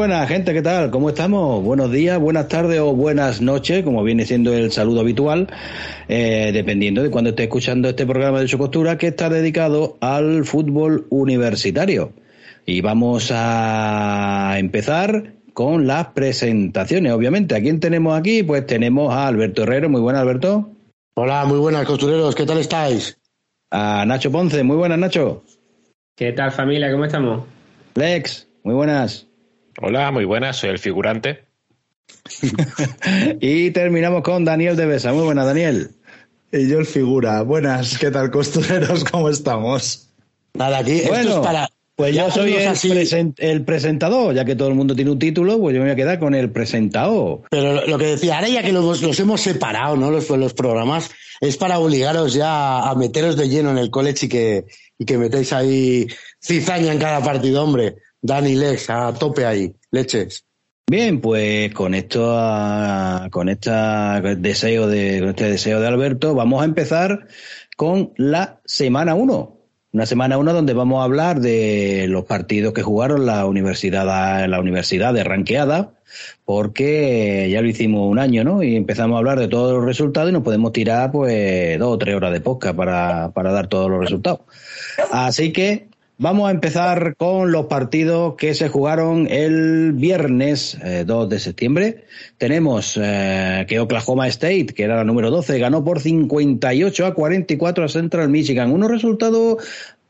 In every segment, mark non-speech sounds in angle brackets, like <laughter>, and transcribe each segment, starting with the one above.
Buenas, gente, ¿qué tal? ¿Cómo estamos? Buenos días, buenas tardes o buenas noches, como viene siendo el saludo habitual, eh, dependiendo de cuando esté escuchando este programa de su costura, que está dedicado al fútbol universitario. Y vamos a empezar con las presentaciones, obviamente. ¿A quién tenemos aquí? Pues tenemos a Alberto Herrero. Muy buenas, Alberto. Hola, muy buenas, costureros. ¿Qué tal estáis? A Nacho Ponce. Muy buenas, Nacho. ¿Qué tal, familia? ¿Cómo estamos? Lex. Muy buenas. Hola, muy buenas, soy el figurante. <laughs> y terminamos con Daniel de Besa. Muy buenas, Daniel. Y yo el figura. Buenas, ¿qué tal, costureros? ¿Cómo estamos? Nada, aquí bueno, esto es para. Pues yo soy el, presentador, ya que todo el mundo tiene un título, pues yo me voy a quedar con el presentador. Pero lo que decía, ahora ya que los, hemos separado, ¿no? Los, los programas, es para obligaros ya a meteros de lleno en el college y que, y que metéis ahí cizaña en cada partido, hombre. Dani Lex, a tope ahí, leches. Bien, pues con esto, con este deseo de, este deseo de Alberto, vamos a empezar con la semana 1. Una semana 1 donde vamos a hablar de los partidos que jugaron la universidad, la universidad de ranqueada, porque ya lo hicimos un año, ¿no? Y empezamos a hablar de todos los resultados y nos podemos tirar pues dos o tres horas de podcast para, para dar todos los resultados. Así que Vamos a empezar con los partidos que se jugaron el viernes 2 eh, de septiembre. Tenemos eh, que Oklahoma State, que era la número 12, ganó por 58 a 44 a Central Michigan. Unos resultados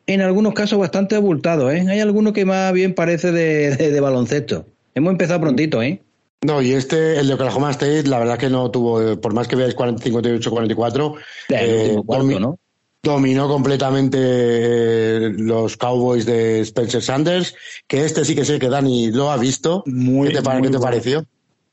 en algunos casos bastante abultados. ¿eh? Hay alguno que más bien parece de, baloncesto. Hemos empezado prontito, ¿eh? No, y este, el de Oklahoma State, la verdad que no tuvo, por más que veáis 58-44, eh, ¿no? Dominó completamente eh, los Cowboys de Spencer Sanders, que este sí que sé que Dani lo ha visto. Muy, ¿Qué te, pareció?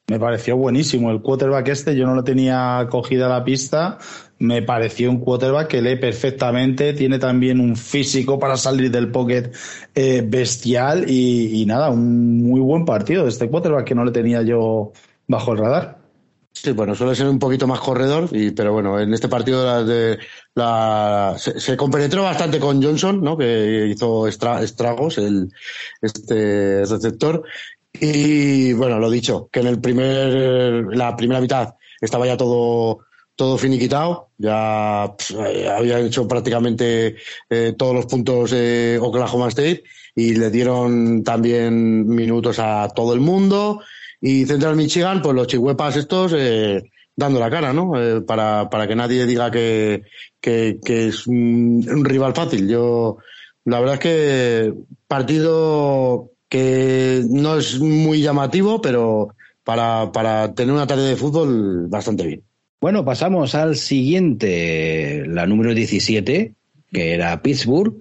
Me pareció buenísimo. El quarterback este yo no lo tenía cogida la pista. Me pareció un quarterback que lee perfectamente, tiene también un físico para salir del pocket eh, bestial y, y nada, un muy buen partido de este quarterback que no le tenía yo bajo el radar. Sí, bueno, suele ser un poquito más corredor, y, pero bueno, en este partido la, de, la, se, compenetró bastante con Johnson, ¿no? que hizo estragos, el, este receptor. Y bueno, lo dicho, que en el primer, la primera mitad estaba ya todo, todo finiquitado, ya había hecho prácticamente eh, todos los puntos eh, Oklahoma State y le dieron también minutos a todo el mundo y Central Michigan, pues los chihuepas estos eh, dando la cara, ¿no? Eh, para, para que nadie diga que, que, es un, rival fácil. Yo, la verdad es que partido que no es muy llamativo, pero para, para tener una tarde de fútbol bastante bien. Bueno, pasamos al siguiente, la número 17, que era Pittsburgh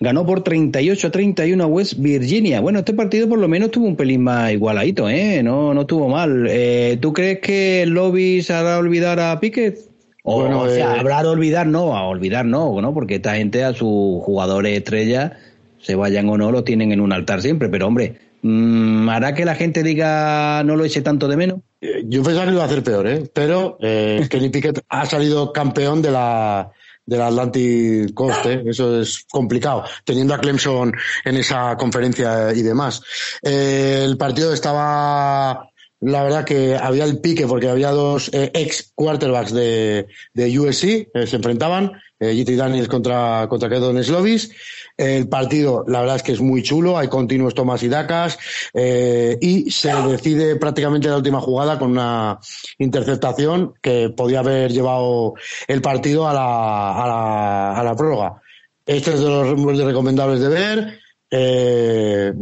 ganó por 38 a 31 a West Virginia. Bueno, este partido por lo menos tuvo un pelín más igualadito, ¿eh? No, no estuvo mal. Eh, ¿Tú crees que el lobby se hará olvidar a Piquet? O, bueno, o sea, eh, habrá de olvidar, no, a olvidar no, ¿no? Porque esta gente a sus jugadores estrellas, se vayan o no, lo tienen en un altar siempre. Pero hombre, mm, ¿hará que la gente diga no lo eche tanto de menos? Eh, yo pensaba que iba a hacer peor, ¿eh? Pero eh, <laughs> Kenny Piquet ha salido campeón de la del Atlantic Coast, ¿eh? eso es complicado, teniendo a Clemson en esa conferencia y demás. Eh, el partido estaba, la verdad que había el pique porque había dos eh, ex quarterbacks de, de USC, se enfrentaban, GT Daniels contra, contra Kedon Slovis, el partido, la verdad es que es muy chulo, hay continuos tomas y dacas eh, y se decide prácticamente la última jugada con una interceptación que podía haber llevado el partido a la, a la, a la prórroga. Este es de los recomendables de ver. Eh,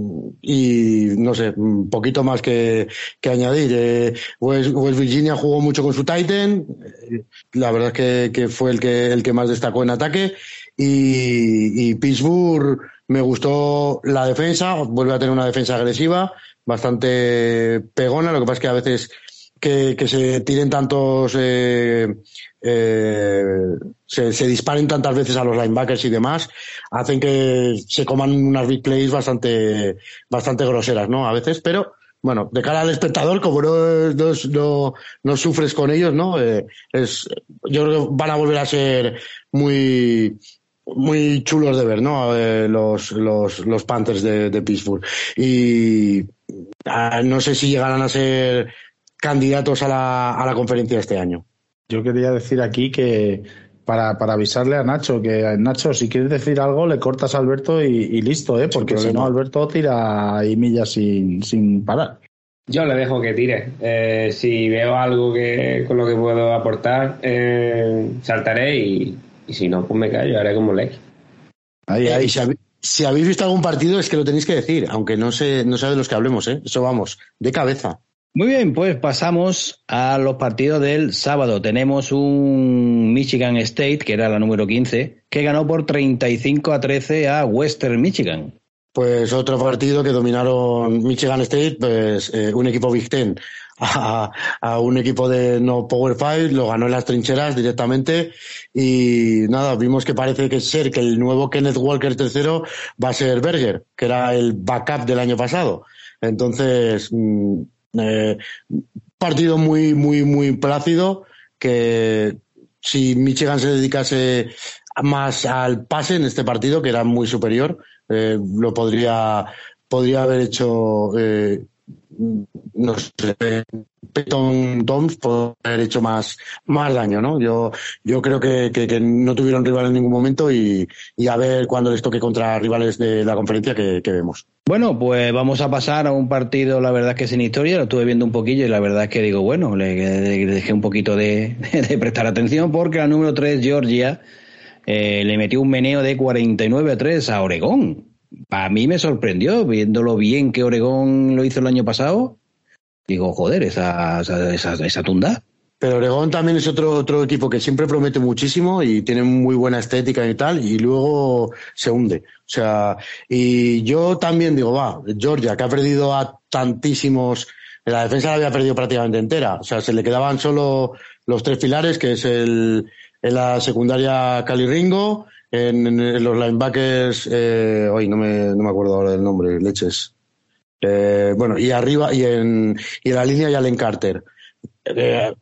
y no sé, un poquito más que, que añadir. Eh, West, Virginia jugó mucho con su Titan, eh, la verdad es que, que, fue el que, el que más destacó en ataque. Y, Pittsburgh me gustó la defensa, vuelve a tener una defensa agresiva, bastante pegona, lo que pasa es que a veces que, se tiren tantos, eh, eh, se, disparen tantas veces a los linebackers y demás, hacen que se coman unas big plays bastante, bastante groseras, ¿no? A veces, pero bueno, de cara al espectador, como no, no, no, no sufres con ellos, ¿no? Eh, es, yo creo que van a volver a ser muy, muy chulos de ver, ¿no? Eh, los, los, los Panthers de, de Pittsburgh. Y ah, no sé si llegarán a ser candidatos a la, a la conferencia este año. Yo quería decir aquí que para, para avisarle a Nacho que Nacho, si quieres decir algo, le cortas a Alberto y, listo, ¿eh? porque si no, Alberto tira y millas sin, sin parar. Yo le dejo que tire. Eh, si veo algo que con lo que puedo aportar, eh, saltaré y, y, si no, pues me callo, haré como ley. Ahí, ahí. Si, si, habéis visto algún partido, es que lo tenéis que decir, aunque no sé, no sé de los que hablemos, ¿eh? Eso vamos, de cabeza. Muy bien, pues pasamos a los partidos del sábado. Tenemos un Michigan State, que era la número 15, que ganó por 35 a 13 a Western Michigan. Pues otro partido que dominaron Michigan State, pues eh, un equipo Big Ten <laughs> a, un equipo de no Power Five, lo ganó en las trincheras directamente y nada, vimos que parece que ser que el nuevo Kenneth Walker tercero va a ser Berger, que era el backup del año pasado. Entonces, mmm, eh, partido muy, muy, muy plácido que si Michigan se dedicase más al pase en este partido, que era muy superior, eh, lo podría, podría haber hecho eh, no sé, Peyton Toms puede haber hecho más, más daño, ¿no? Yo, yo creo que, que, no tuvieron rival en ningún momento y, a ver cuando les toque contra rivales de la conferencia que, vemos. Bueno, pues vamos a pasar a un partido, la verdad es que sin historia, lo estuve viendo un poquillo y la verdad es que digo, bueno, le, dejé un poquito de, <laughs> de, prestar atención porque la número 3, Georgia, eh, le metió un meneo de 49 a 3 a Oregón a mí me sorprendió, viéndolo bien que Oregón lo hizo el año pasado. Digo, joder, esa, esa, esa, tunda. Pero Oregón también es otro, otro equipo que siempre promete muchísimo y tiene muy buena estética y tal, y luego se hunde. O sea, y yo también digo, va, Georgia, que ha perdido a tantísimos, la defensa la había perdido prácticamente entera. O sea, se le quedaban solo los tres pilares, que es el, en la secundaria Cali Ringo, en, los linebackers, eh, hoy no me, no me acuerdo ahora del nombre, leches. Eh, bueno, y arriba, y en, y la línea Jalen Carter. Eh,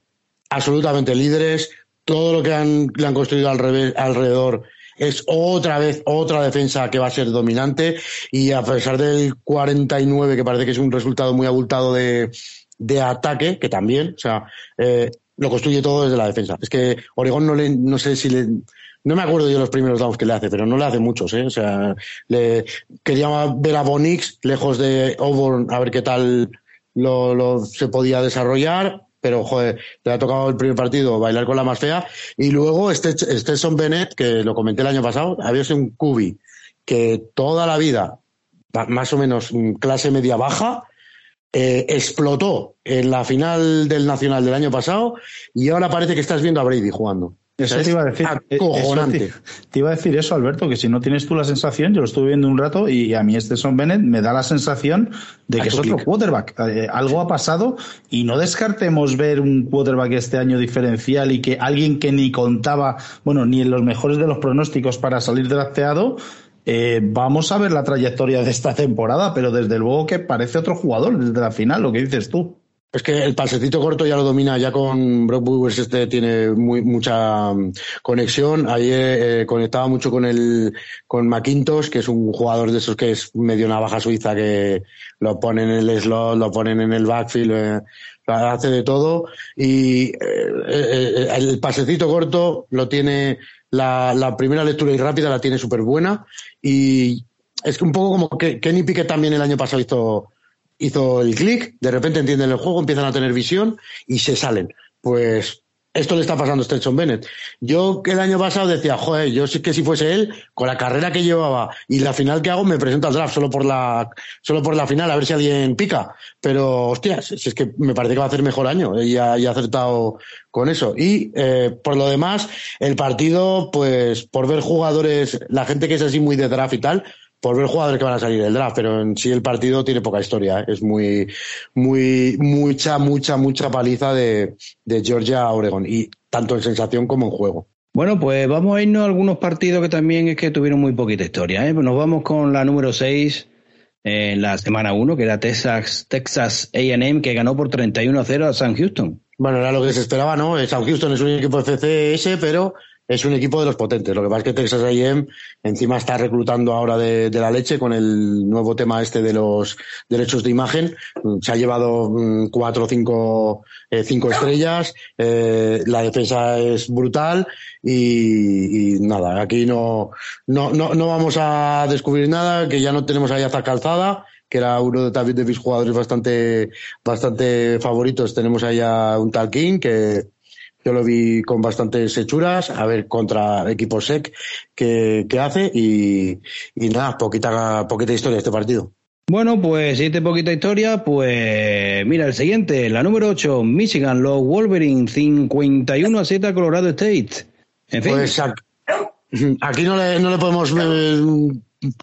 absolutamente líderes, todo lo que han, le han construido alrededor es otra vez otra defensa que va a ser dominante y a pesar del 49 que parece que es un resultado muy abultado de, de ataque que también o sea eh, lo construye todo desde la defensa es que Oregón no le no sé si le no me acuerdo yo los primeros downs que le hace, pero no le hace muchos, ¿eh? O sea, le quería ver a Bonix lejos de Auburn a ver qué tal lo, se podía desarrollar, pero joder, le ha tocado el primer partido bailar con la más fea. Y luego este Stetson Bennett, que lo comenté el año pasado, había sido un cubi que toda la vida, más o menos clase media baja, eh, explotó en la final del Nacional del año pasado y ahora parece que estás viendo a Brady jugando. Eso te iba a decir. Eh, eso te, te, iba a decir eso, Alberto, que si no tienes tú la sensación, yo lo estuve viendo un rato y a mí este Son Bennett me da la sensación de que es otro quarterback. Eh, algo ha pasado y no descartemos ver un quarterback este año diferencial y que alguien que ni contaba, bueno, ni en los mejores de los pronósticos para salir drafteado, eh, vamos a ver la trayectoria de esta temporada, pero desde luego que parece otro jugador desde la final, lo que dices tú. Es que el pasecito corto ya lo domina, ya con Brock Bowers este tiene muy, mucha mm, conexión. Ayer eh, conectaba mucho con el con McIntosh, que es un jugador de esos que es medio navaja suiza, que lo ponen en el slot, lo ponen en el backfield, eh, hace de todo. Y eh, eh, el pasecito corto lo tiene, la, primera lectura y rápida la tiene súper buena. Y es un poco como que Kenny Pickett también el año pasado hizo hizo el clic, de repente entienden el juego, empiezan a tener visión y se salen. Pues esto le está pasando a Stetson Bennett. Yo el año pasado decía, joder, yo sí que si fuese él, con la carrera que llevaba y la final que hago, me presento al draft solo por la, solo por la final, a ver si alguien pica. Pero, hostia, si es que me parece que va a hacer mejor año y ha, y ha acertado con eso. Y eh, por lo demás, el partido, pues, por ver jugadores, la gente que es así muy de draft y tal, por ver jugadores que van a salir del draft, pero en sí el partido tiene poca historia. ¿eh? Es muy, muy, mucha, mucha, mucha paliza de, de Georgia a Oregon, y tanto en sensación como en juego. Bueno, pues vamos a irnos a algunos partidos que también es que tuvieron muy poquita historia. ¿eh? Nos vamos con la número 6 en la semana 1, que era Texas, Texas AM, que ganó por 31 a 0 a San Houston. Bueno, era lo que se esperaba, ¿no? San Houston es un equipo FCS, pero es un equipo de los potentes. Lo que pasa es que Texas A&M encima está reclutando ahora de, la leche con el nuevo tema este de los derechos de imagen. Se ha llevado mm, cuatro o cinco, eh, cinco estrellas. Eh, la defensa es brutal y, nada, aquí no, no, no, no, vamos a descubrir nada, que ya no tenemos ahí a Calzada que era uno de, de mis jugadores bastante, bastante favoritos. Tenemos ahí a un tal King que, yo lo vi con bastantes hechuras, a ver contra equipo SEC que, hace y, nada, poquita, poquita historia este partido. Bueno, pues si poquita historia, pues mira el siguiente, la número 8, Michigan, los Wolverines 51 a 7 a Colorado State. En fin. Pues <laughs> aquí no le, no le podemos eh,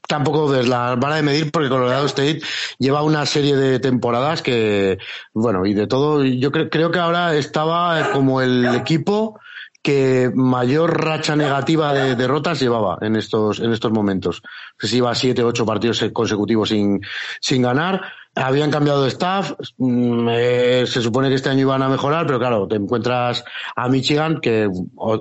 tampoco ver la vara de medir porque Colorado State lleva una serie de temporadas que, bueno, y de todo, yo creo que ahora estaba como el equipo que mayor racha negativa de derrotas llevaba en estos, en estos momentos. Se iba siete, ocho partidos consecutivos sin, sin ganar habían cambiado de staff, mm, eh, se supone que este año iban a mejorar, pero claro, te encuentras a Michigan, que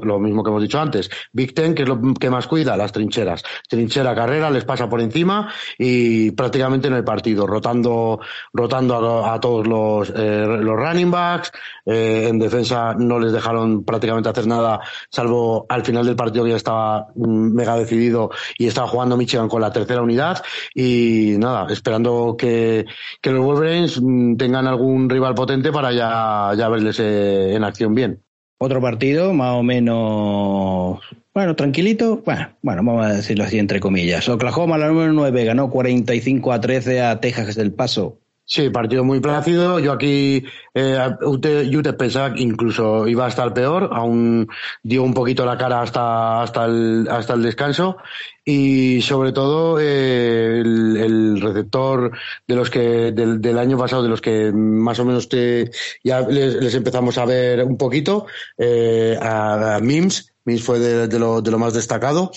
lo mismo que hemos dicho antes, Big Ten, que es lo que más cuida, las trincheras. Trinchera, carrera, les pasa por encima y prácticamente no hay partido, rotando, rotando a, todos los, eh, los running backs, eh, en defensa no les dejaron prácticamente hacer nada, salvo al final del partido que ya estaba mm, mega decidido y estaba jugando Michigan con la tercera unidad y nada, esperando que que los Wolverines mm, tengan algún rival potente para ya, ya verles eh, en acción bien. Otro partido más o menos, bueno, tranquilito, bueno, bueno, vamos a decirlo así entre comillas. Oklahoma, la número 9, ganó 45 a 13 a Texas del Paso. Sí, partido muy plácido. Yo aquí, eh, UTEP pensaba que incluso iba a estar peor, aún dio un poquito la cara hasta, hasta, el, hasta el descanso. Y sobre todo, eh, el, receptor de los que, del, año pasado, de los que más o menos te, ya les, empezamos a ver un poquito, eh, a, Mims. Mims fue de, de, lo, de lo más destacado.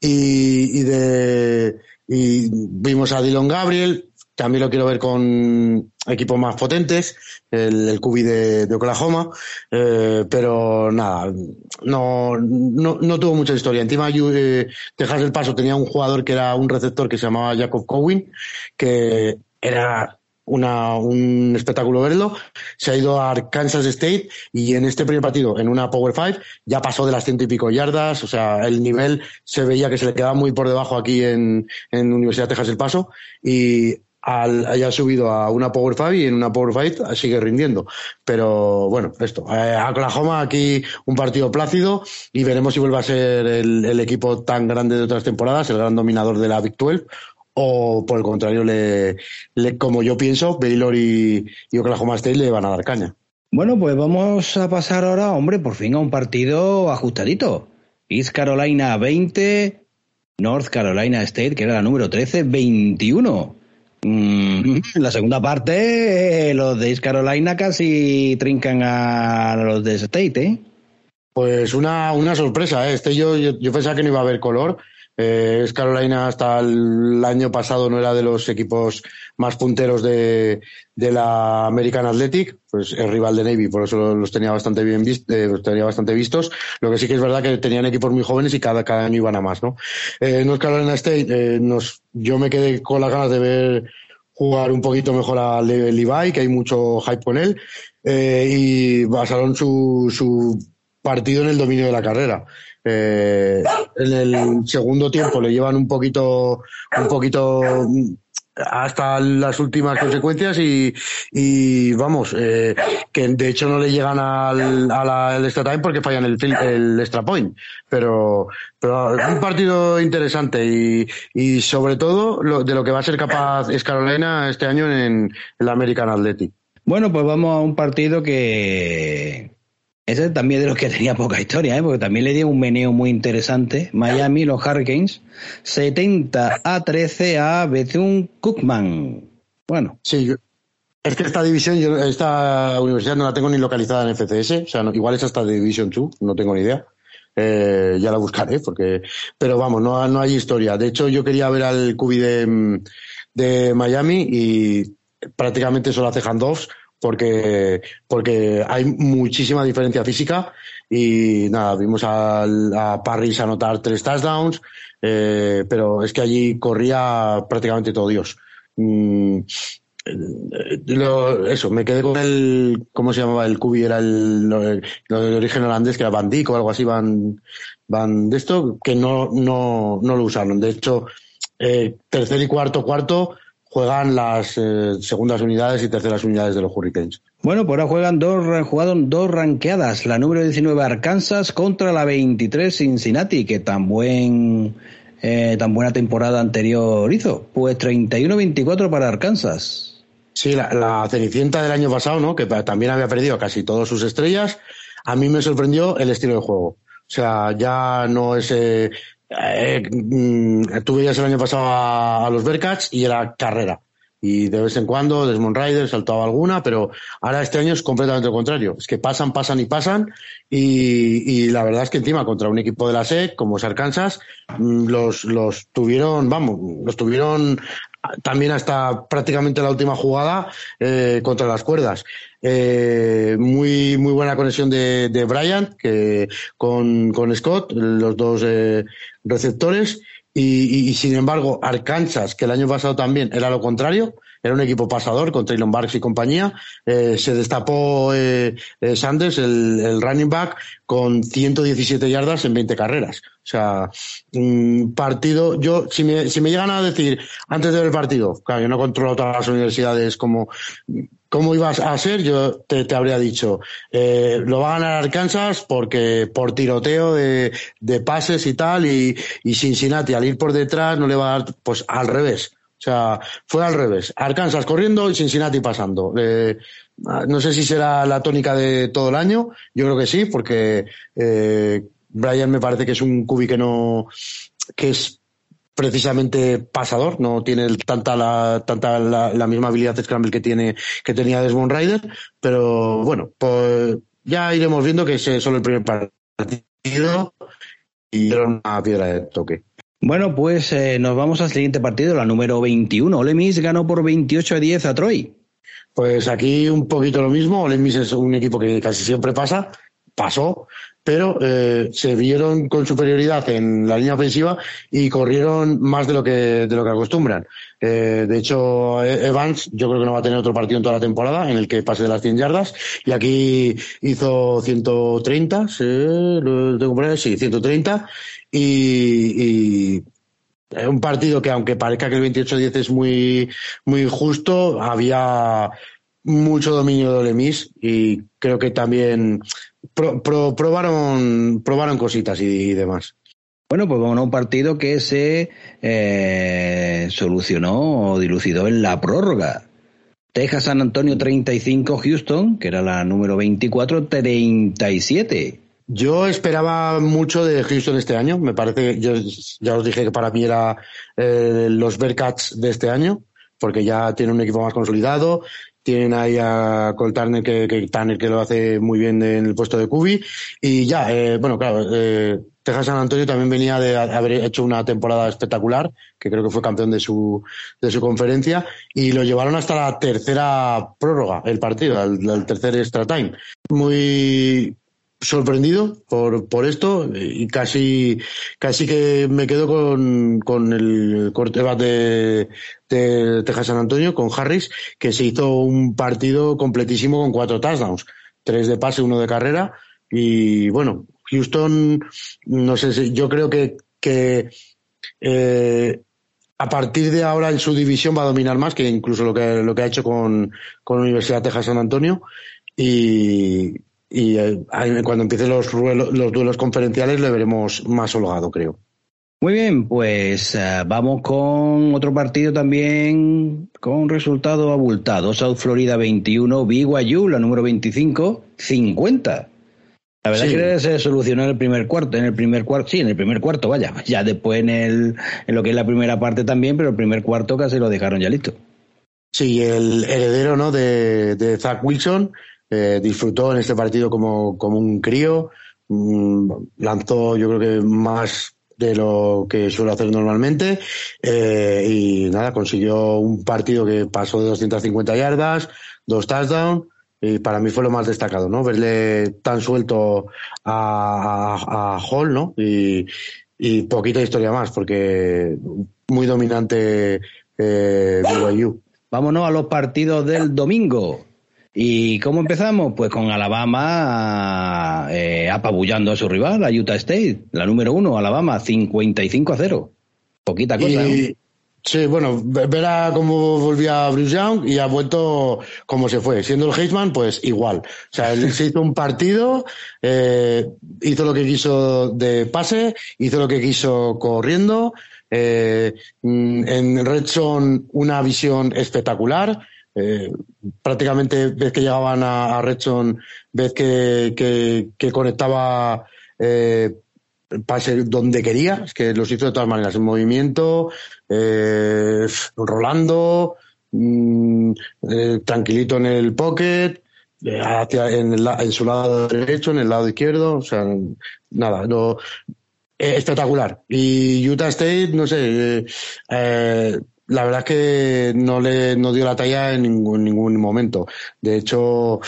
Y, y de, y vimos a Dylan Gabriel, también lo quiero ver con equipos más potentes, el, el QB de, Oklahoma, eh, pero nada, no, no, no, tuvo mucha historia. Encima, eh, Texas el Paso tenía un jugador que era un receptor que se llamaba Jacob Cowen, que era una, un espectáculo verlo. Se ha ido a Arkansas State y en este primer partido, en una Power Five, ya pasó de las ciento y pico yardas. O sea, el nivel se veía que se le quedaba muy por debajo aquí en, en Universidad de Texas El Paso. Y al, haya subido a una Power Five y en una Power Five sigue rindiendo. Pero bueno, esto. Eh, Oklahoma aquí un partido plácido y veremos si vuelve a ser el, equipo tan grande de otras temporadas, el gran dominador de la Big 12, o por el contrario, le, como yo pienso, Baylor y, y Oklahoma State le van a dar caña. Bueno, pues vamos a pasar ahora, hombre, por fin a un partido ajustadito. East Carolina 20, North Carolina State, que era la número 13, 21. En la segunda parte, eh, los de East Carolina casi trincan a los de State, ¿eh? Pues una, una sorpresa, ¿eh? Este yo, yo, pensaba que no iba a haber color. Eh, East Carolina hasta el año pasado no era de los equipos más punteros de, de la American Athletic, pues es rival de Navy, por eso los tenía bastante bien eh, los tenía bastante vistos. Lo que sí que es verdad que tenían equipos muy jóvenes y cada, cada año iban a más, ¿no? Eh, Carolina State, eh, nos, yo me quedé con las ganas de ver jugar un poquito mejor a Levi, que hay mucho hype con él, eh, y basaron su, su partido en el dominio de la carrera. Eh, en el segundo tiempo le llevan un poquito, un poquito hasta las últimas consecuencias y, vamos, eh, que de hecho no le llegan al, al extra time porque fallan el, el extra point. Pero, un partido interesante y, y sobre todo lo, de lo que va a ser capaz es Carolina este año en, el American Athletic. Bueno, pues vamos a un partido que, ese también de los que tenía poca historia, ¿eh? porque también le dio un meneo muy interesante. Miami, los Hurricanes, 70 a 13 a Bethune Cookman. Bueno. Sí, es que esta división, esta universidad no la tengo ni localizada en FCS, o sea, igual es hasta Division 2, no tengo ni idea. Eh, ya la buscaré, porque, pero vamos, no, no hay historia. De hecho, yo quería ver al cubi de, de Miami y prácticamente solo hace handoffs porque, porque hay muchísima diferencia física y nada, vimos a, Parris anotar tres touchdowns, eh, pero es que allí corría prácticamente todo Dios. Mm, eso, me quedé con el, ¿cómo se llamaba? El cubi era el, lo, de origen holandés, que era Van Dijk o algo así, Van, Van de esto, que no, no, no lo usaron. De hecho, eh, tercer y cuarto, cuarto, juegan las eh, segundas unidades y terceras unidades de los Hurricanes. Bueno, por ahora juegan dos, jugaron dos ranqueadas, la número 19 Arkansas contra la 23 Cincinnati, que tan buen eh, tan buena temporada anterior hizo. Pues 31-24 para Arkansas. Sí, la, la, Cenicienta del año pasado, ¿no? Que también había perdido casi todas sus estrellas. A mí me sorprendió el estilo de juego. O sea, ya no es eh, eh, mm, tú el año pasado a, los Bearcats y era carrera. Y de vez en cuando Desmond Rider saltaba alguna, pero ahora este año es completamente lo contrario. Es que pasan, pasan y pasan. Y, y la verdad es que encima contra un equipo de la SEC, como es Arkansas, mm, los, los tuvieron, vamos, los tuvieron también hasta prácticamente la última jugada eh, contra las cuerdas. Eh, muy, muy buena conexión de, de Bryant que, con, con Scott, los dos eh, receptores. Y, y, sin embargo, Arkansas, que el año pasado también era lo contrario, era un equipo pasador con Traylon Barks y compañía, eh, se destapó eh, eh, Sanders, el, el, running back, con 117 yardas en 20 carreras. O sea, un partido, yo, si me, si me llegan a decir antes del partido, claro, yo no controlo todas las universidades como, cómo ibas a ser, yo te, te habría dicho, eh, lo va a ganar Arkansas porque por tiroteo de, de pases y tal, y, y, Cincinnati al ir por detrás no le va a dar, pues al revés. O sea, fue al revés. Arkansas corriendo y Cincinnati pasando. Eh, no sé si será la tónica de todo el año, yo creo que sí, porque eh, Brian me parece que es un cubi que no, que es precisamente pasador, no tiene tanta la, tanta la, la, misma habilidad de Scramble que tiene, que tenía Desmond Rider, pero bueno, pues ya iremos viendo que es solo el primer partido y era una piedra de toque. Bueno, pues eh, nos vamos al siguiente partido, la número 21. Ole Miss ganó por 28 a 10 a Troy. Pues aquí un poquito lo mismo. Ole Miss es un equipo que casi siempre pasa, pasó, pero eh, se vieron con superioridad en la línea ofensiva y corrieron más de lo que, de lo que acostumbran. Eh, de hecho, Evans yo creo que no va a tener otro partido en toda la temporada en el que pase de las 100 yardas y aquí hizo 130, ¿sí? ¿Lo tengo por ahí? sí, 130 y, y un partido que aunque parezca que el 28-10 es muy, muy justo, había mucho dominio de Olemis y creo que también pro, pro, probaron, probaron cositas y, y, demás. Bueno, pues vamos a un partido que se eh, solucionó o dilucidó en la prórroga. Texas San Antonio 35, Houston, que era la número 24, 37. Yo esperaba mucho de Houston este año. Me parece, yo ya os dije que para mí era eh, los Bearcats de este año, porque ya tiene un equipo más consolidado, tienen ahí a Cole que, que, Turner que lo hace muy bien en el puesto de Cubi. Y ya, eh, bueno, claro, eh, Texas San Antonio también venía de haber hecho una temporada espectacular, que creo que fue campeón de su, de su conferencia, y lo llevaron hasta la tercera prórroga, el partido, el, el tercer extra time. Muy, sorprendido por, por esto y casi, casi que me quedo con, con el corte de, de Texas San Antonio, con Harris, que se hizo un partido completísimo con cuatro touchdowns, tres de pase, uno de carrera y bueno, Houston, no sé si, yo creo que, que eh, a partir de ahora en su división va a dominar más que incluso lo que, lo que ha hecho con, con Universidad Texas San Antonio. Y, y eh, cuando empiecen los, los duelos conferenciales le veremos más holgado, creo. Muy bien, pues uh, vamos con otro partido también con resultado abultado. South Florida 21, BYU, la número 25, 50. La verdad sí. que se solucionó en el primer cuarto, en el primer cuarto, sí, en el primer cuarto, vaya. <laughs> Ya después en, el, en lo que es la primera parte también, pero el primer cuarto casi lo dejaron ya listo. Sí, el heredero ¿no? de, de Zach Wilson eh, disfrutó en este partido como, como un crío, mm, lanzó yo creo que más de lo que suele hacer normalmente eh, y nada, consiguió un partido que pasó de 250 yardas, dos touchdowns y para mí fue lo más destacado, ¿no? Verle tan suelto a, a, Hall, ¿no? Y, y, poquita historia más, porque muy dominante eh, BYU. Vámonos a los partidos del domingo. ¿Y cómo empezamos? Pues con Alabama eh, apabullando a su rival, a Utah State, la número uno, Alabama, 55 a 0. Poquita cosa, y, ¿no? Sí, bueno, verá cómo volvía Bruce Young y ha vuelto como se fue. Siendo el Heisman, pues igual. O sea, él se hizo un partido, eh, hizo lo que quiso de pase, hizo lo que quiso corriendo. Eh, en Red Zone, una visión espectacular. Eh, prácticamente ves que llegaban a, a ves que, que, conectaba eh, pase donde quería, es que los hizo de todas maneras, en movimiento, eh, rolando, mmm, eh, tranquilito en el pocket, eh, hacia, en, el, en, su lado derecho, en el lado izquierdo, o sea, nada, no, espectacular. Y Utah State, no sé, la verdad es que no le no dio la talla en ningún, momento. De hecho,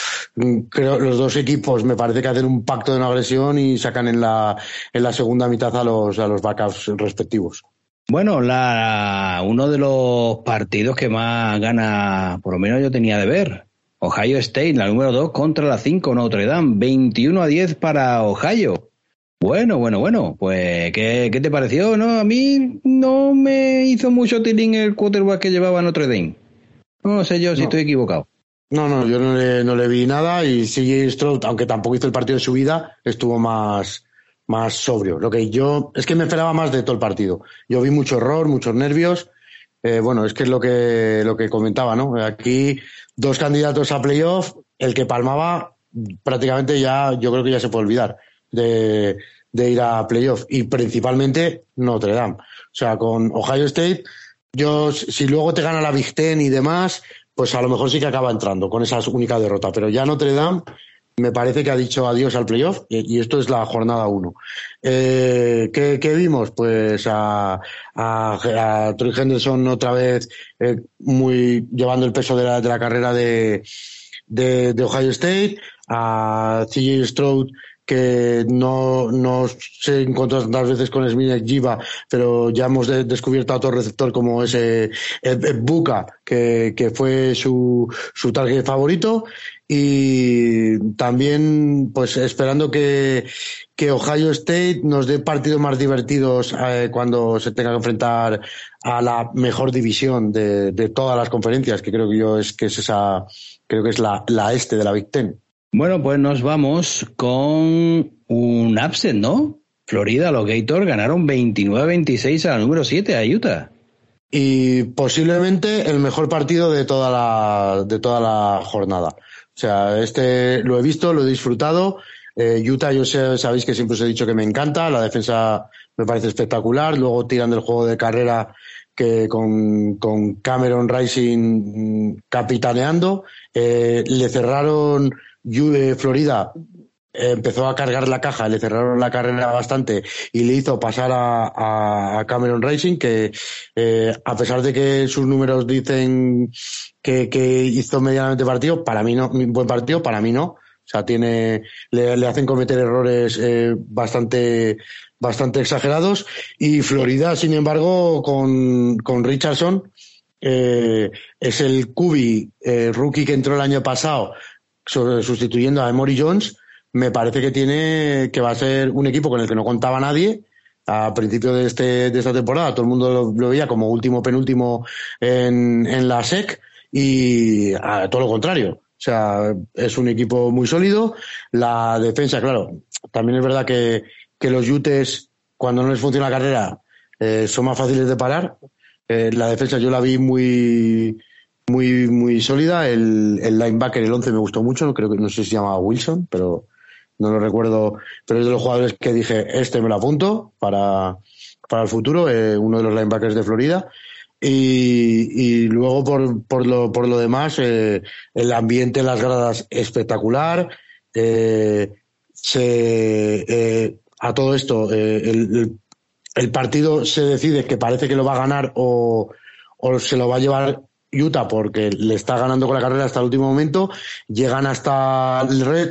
creo los dos equipos me parece que hacen un pacto de no agresión y sacan en la en la segunda mitad a los a los backups respectivos. Bueno, la uno de los partidos que más gana, por lo menos yo tenía de ver, Ohio State, la número 2 contra la 5 Notre Dame, 21 a 10 para Ohio. Bueno, bueno, bueno, pues ¿qué, ¿qué, te pareció? No, a mí no me hizo mucho tilín el quarterback que llevaba Notre Dame. No sé yo si no. estoy equivocado. No, no, yo no le, no le vi nada y CJ Stroud, aunque tampoco hizo el partido de su vida, estuvo más, más sobrio. Lo que yo, es que me esperaba más de todo el partido. Yo vi mucho error, muchos nervios. Eh, bueno, es que es lo que, lo que comentaba, ¿no? Aquí dos candidatos a playoff, el que palmaba prácticamente ya, yo creo que ya se puede olvidar de, ir a playoff y principalmente Notre Dame. O sea, con Ohio State, yo, si luego te gana la Big Ten y demás, pues a lo mejor sí que acaba entrando con esa única derrota. Pero ya Notre Dame me parece que ha dicho adiós al playoff y, esto es la jornada uno. Eh, ¿qué, ¿qué, vimos? Pues a, a, a Troy Henderson otra vez eh, muy llevando el peso de la, de la carrera de, de, de Ohio State, a CJ Stroud que no, no se encontró tantas veces con Smith Jiva, pero ya hemos de, descubierto a otro receptor como ese Buca, que, que fue su, su target favorito. Y también, pues esperando que, que Ohio State nos dé partidos más divertidos eh, cuando se tenga que enfrentar a la mejor división de, de todas las conferencias, que creo que yo es que es esa, creo que es la, la este de la Big Ten. Bueno, pues nos vamos con un absent, ¿no? Florida, los Gators ganaron 29-26 a la número 7 a Utah. Y posiblemente el mejor partido de toda la, de toda la jornada. O sea, este lo he visto, lo he disfrutado. Eh, Utah, yo sé, sabéis que siempre os he dicho que me encanta. La defensa me parece espectacular. Luego tiran del juego de carrera que con, con Cameron Rising capitaneando. Eh, le cerraron Juve Florida empezó a cargar la caja, le cerraron la carrera bastante y le hizo pasar a, a Cameron Racing, que eh, a pesar de que sus números dicen que, que, hizo medianamente partido, para mí no, buen partido, para mí no. O sea, tiene, le, le hacen cometer errores eh, bastante, bastante exagerados. Y Florida, sin embargo, con, con Richardson, eh, es el Cubi, eh, rookie que entró el año pasado, sustituyendo a Emory Jones, me parece que tiene que va a ser un equipo con el que no contaba nadie, a principio de, este, de esta temporada todo el mundo lo, veía como último penúltimo en, en la SEC y a todo lo contrario. O sea, es un equipo muy sólido. La defensa, claro, también es verdad que, que los Yutes, cuando no les funciona la carrera, eh, son más fáciles de parar. Eh, la defensa yo la vi muy, muy, muy sólida. El, el linebacker, el 11, me gustó mucho. Creo que no sé si se llama Wilson, pero no lo recuerdo. Pero es de los jugadores que dije, este me lo apunto para, para el futuro. Eh, uno de los linebackers de Florida. Y, luego por, por, lo, por lo demás, eh, el ambiente en las gradas espectacular. Eh, se, a todo esto, el, el, partido se decide que parece que lo va a ganar o, o se lo va a llevar Utah porque le está ganando con la carrera hasta el último momento, llegan hasta el red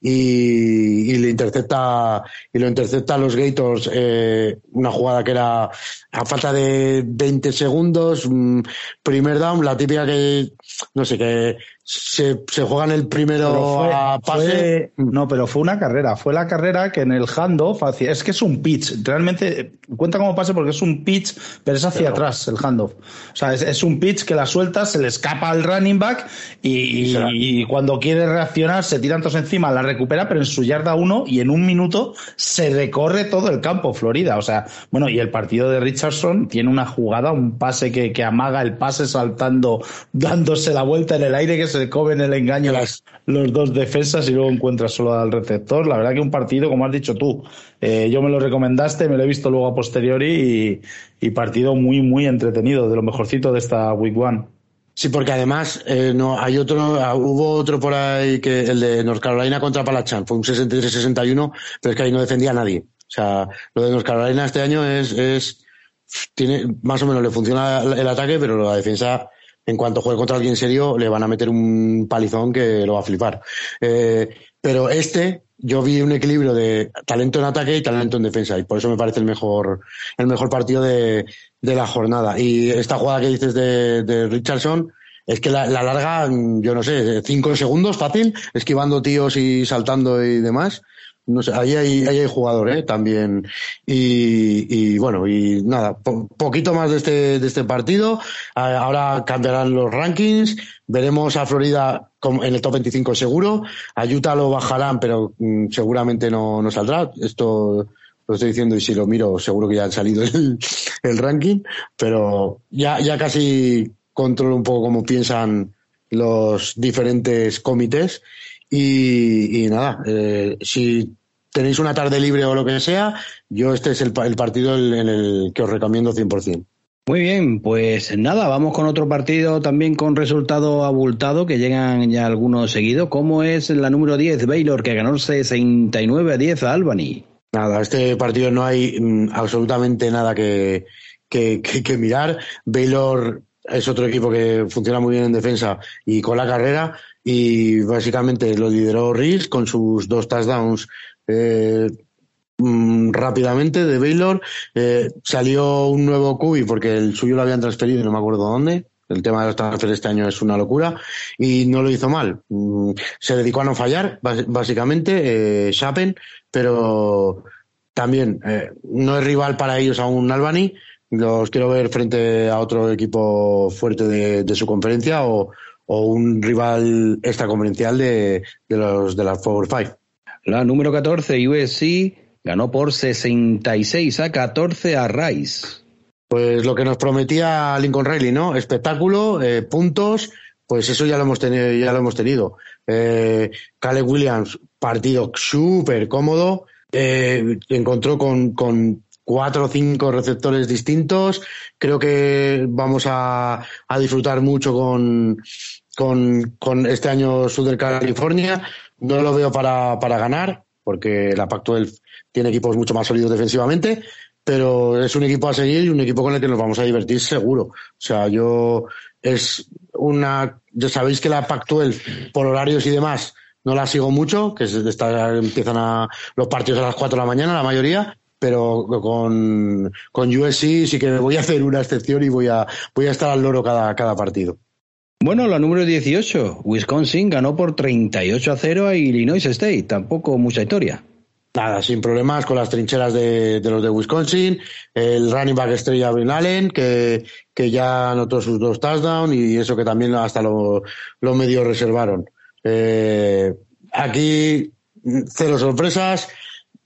y, y le intercepta y lo intercepta los Gators eh, una jugada que era a falta de 20 segundos, mm, primer down, la típica que no sé que se, se juegan el primero a pase. no, pero fue una carrera. Fue la carrera que en el handoff hacia, es que es un pitch. Realmente cuenta como pase porque es un pitch, pero es hacia atrás el handoff. O sea, es, es, un pitch que la suelta, se le escapa al running back y, y, y, cuando quiere reaccionar se tiran todos encima, la recupera, pero en su yarda uno y en un minuto se recorre todo el campo Florida. O sea, bueno, y el partido de Richardson tiene una jugada, un pase que, que amaga el pase saltando, dándose la vuelta en el aire que se comen el engaño las, los dos defensas y luego encuentras solo al receptor. La verdad que un partido, como has dicho tú, eh, yo me lo recomendaste, me lo he visto luego a posteriori y, partido muy, muy entretenido, de lo mejorcito de esta Week One. Sí, porque además eh, no hay otro, hubo otro por ahí que el de North Carolina contra Palachan, fue un 63-61, pero es que ahí no defendía a nadie. O sea, lo de North Carolina este año es, es tiene más o menos le funciona el ataque, pero la defensa en cuanto juegue contra alguien serio, le van a meter un palizón que lo va a flipar. Eh, pero este, yo vi un equilibrio de talento en ataque y talento en defensa, y por eso me parece el mejor, el mejor partido de, la jornada. Y esta jugada que dices de, de Richardson, es que la, la, larga, yo no sé, cinco segundos fácil, esquivando tíos y saltando y demás no sé, ahí hay, ahí hay jugador, ¿eh? También. Y, y bueno, y nada, po poquito más de este, de este partido. Ahora cambiarán los rankings. Veremos a Florida en el top 25 seguro. A Utah lo bajarán, pero mm, seguramente no, no saldrá. Esto lo estoy diciendo y si lo miro, seguro que ya han salido el, el ranking. Pero ya, ya casi controlo un poco cómo piensan los diferentes comités. Y, y nada, eh, si tenéis una tarde libre o lo que sea, yo este es el, el partido en el que os recomiendo 100%. Muy bien, pues nada, vamos con otro partido también con resultado abultado, que llegan ya algunos seguidos, como es la número 10, Baylor, que ganó 69 a 10 a Albany. Nada, este partido no hay mm, absolutamente nada que, que, que, que mirar. Baylor es otro equipo que funciona muy bien en defensa y con la carrera y básicamente lo lideró Reese con sus dos touchdowns eh, mm, rápidamente de Baylor. Eh, salió un nuevo QB porque el suyo lo habían transferido, no me acuerdo dónde. El tema de los transferes este año es una locura y no lo hizo mal. Mm, se dedicó a no fallar, básicamente, eh, Shapen, pero también eh, no es rival para ellos a un Albany. Los quiero ver frente a otro equipo fuerte de, de su conferencia o, o, un rival extraconferencial de, de los de las Power Five. La número 14, USC, ganó por 66 a 14 a Rice. Pues lo que nos prometía Lincoln Riley, ¿no? Espectáculo, eh, puntos, pues eso ya lo hemos tenido. Ya lo hemos tenido. Eh, Caleb Williams, partido súper cómodo, eh, encontró con, con cuatro o cinco receptores distintos. Creo que vamos a, a disfrutar mucho con, con, con este año Sur de California. No lo veo para, para ganar, porque la Pac-12 tiene equipos mucho más sólidos defensivamente, pero es un equipo a seguir y un equipo con el que nos vamos a divertir seguro. O sea, yo es una, ya sabéis que la Pac-12 por horarios y demás no la sigo mucho, que está, empiezan a, los partidos a las 4 de la mañana, la mayoría, pero con, con USC sí que voy a hacer una excepción y voy a, voy a estar al loro cada, cada partido. Bueno, la número 18, Wisconsin ganó por 38 a 0 a Illinois State, tampoco mucha historia. nada, sin problemas con las trincheras de, los de Wisconsin, el running back estrella Ben Allen, que, que ya anotó sus dos touchdowns y eso que también hasta lo, lo medio reservaron. Eh, aquí, cero sorpresas.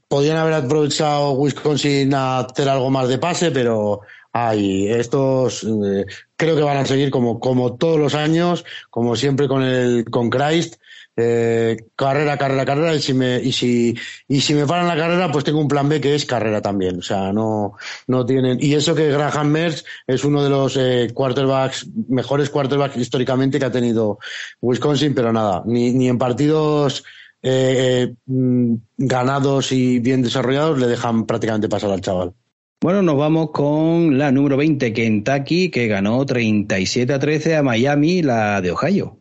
Podían haber aprovechado Wisconsin a hacer algo más de pase, pero ay, estos eh, creo que van a seguir como, como todos los años, como siempre con el con Christ, eh, carrera, carrera, carrera, y si me, y si, y si me paran la carrera, pues tengo un plan B que es carrera también. O sea, no, no tienen, y eso que Graham Mertz es uno de los eh, quarterbacks, mejores quarterbacks históricamente que ha tenido Wisconsin, pero nada, ni, ni en partidos eh, eh mm, ganados y bien desarrollados le dejan prácticamente pasar al chaval. Bueno, nos vamos con la número 20, Kentucky, que ganó 37 a 13 a Miami, la de Ohio.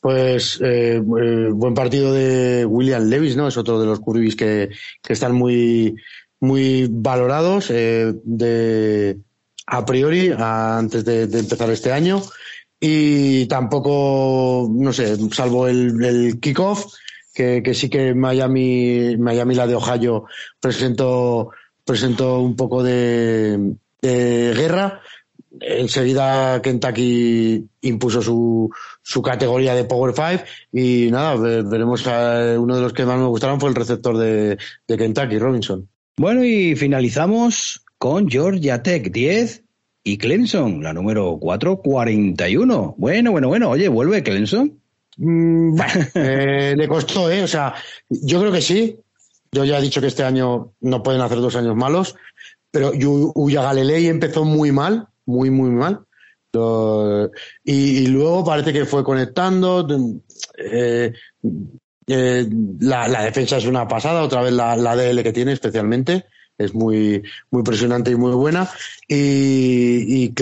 Pues eh, eh, buen partido de William Levis, ¿no? Es otro de los curvis que, están muy, muy valorados eh, de a priori antes de, empezar este año. Y tampoco, no sé, salvo el, el kickoff, que, que sí que Miami, Miami la de Ohio presentó, presentó un poco de, de guerra, enseguida Kentucky impuso su, su categoría de Power 5 y nada, veremos a, uno de los que más me gustaron fue el receptor de, de Kentucky, Robinson. Bueno, y finalizamos con Georgia Tech 10 y Clemson, la número 4, 41. Bueno, bueno, bueno. Oye, ¿vuelve Clemson? Mm, <laughs> eh, le costó, ¿eh? O sea, yo creo que sí. Yo ya he dicho que este año no pueden hacer dos años malos, pero Uya Galilei empezó muy mal muy, muy mal. Y, luego parece que fue conectando. Eh, eh, la, defensa es una pasada, otra vez la, la DL que tiene especialmente. Es muy, muy impresionante y muy buena. Y,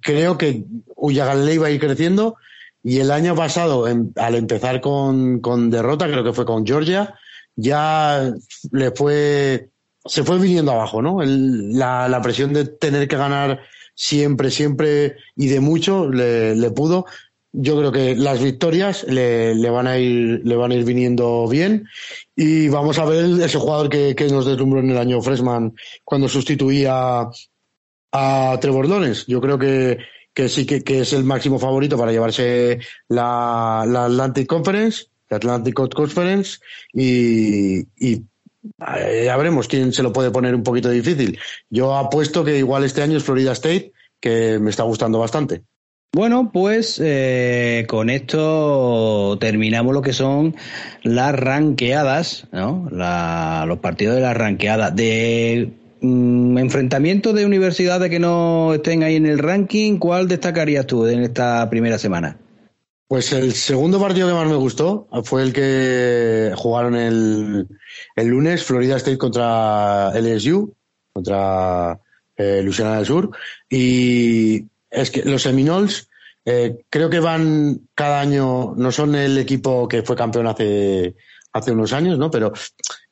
creo que Uyagalei va a ir creciendo. Y el año pasado, al empezar con, con derrota, creo que fue con Georgia, ya le fue, se fue viniendo abajo, ¿no? la, la presión de tener que ganar siempre, siempre y de mucho le, pudo. Yo creo que las victorias le, le, van a ir, le van a ir viniendo bien y vamos a ver ese jugador que, que nos deslumbró en el año Freshman cuando sustituía a Trevor. Yo creo que, que sí que, que, es el máximo favorito para llevarse la, la Atlantic Conference, la Atlantic Conference y, y eh, ya veremos quién se lo puede poner un poquito difícil. Yo apuesto que igual este año es Florida State, que me está gustando bastante. Bueno, pues eh, con esto terminamos lo que son las ranqueadas, ¿no? los partidos de las ranqueadas. De mm, enfrentamiento de universidades que no estén ahí en el ranking, ¿cuál destacarías tú en esta primera semana? Pues el segundo partido que más me gustó fue el que jugaron el, el lunes, Florida State contra LSU, contra eh, Luciana del Sur. Y es que los Seminoles eh, creo que van cada año, no son el equipo que fue campeón hace, hace unos años, ¿no? Pero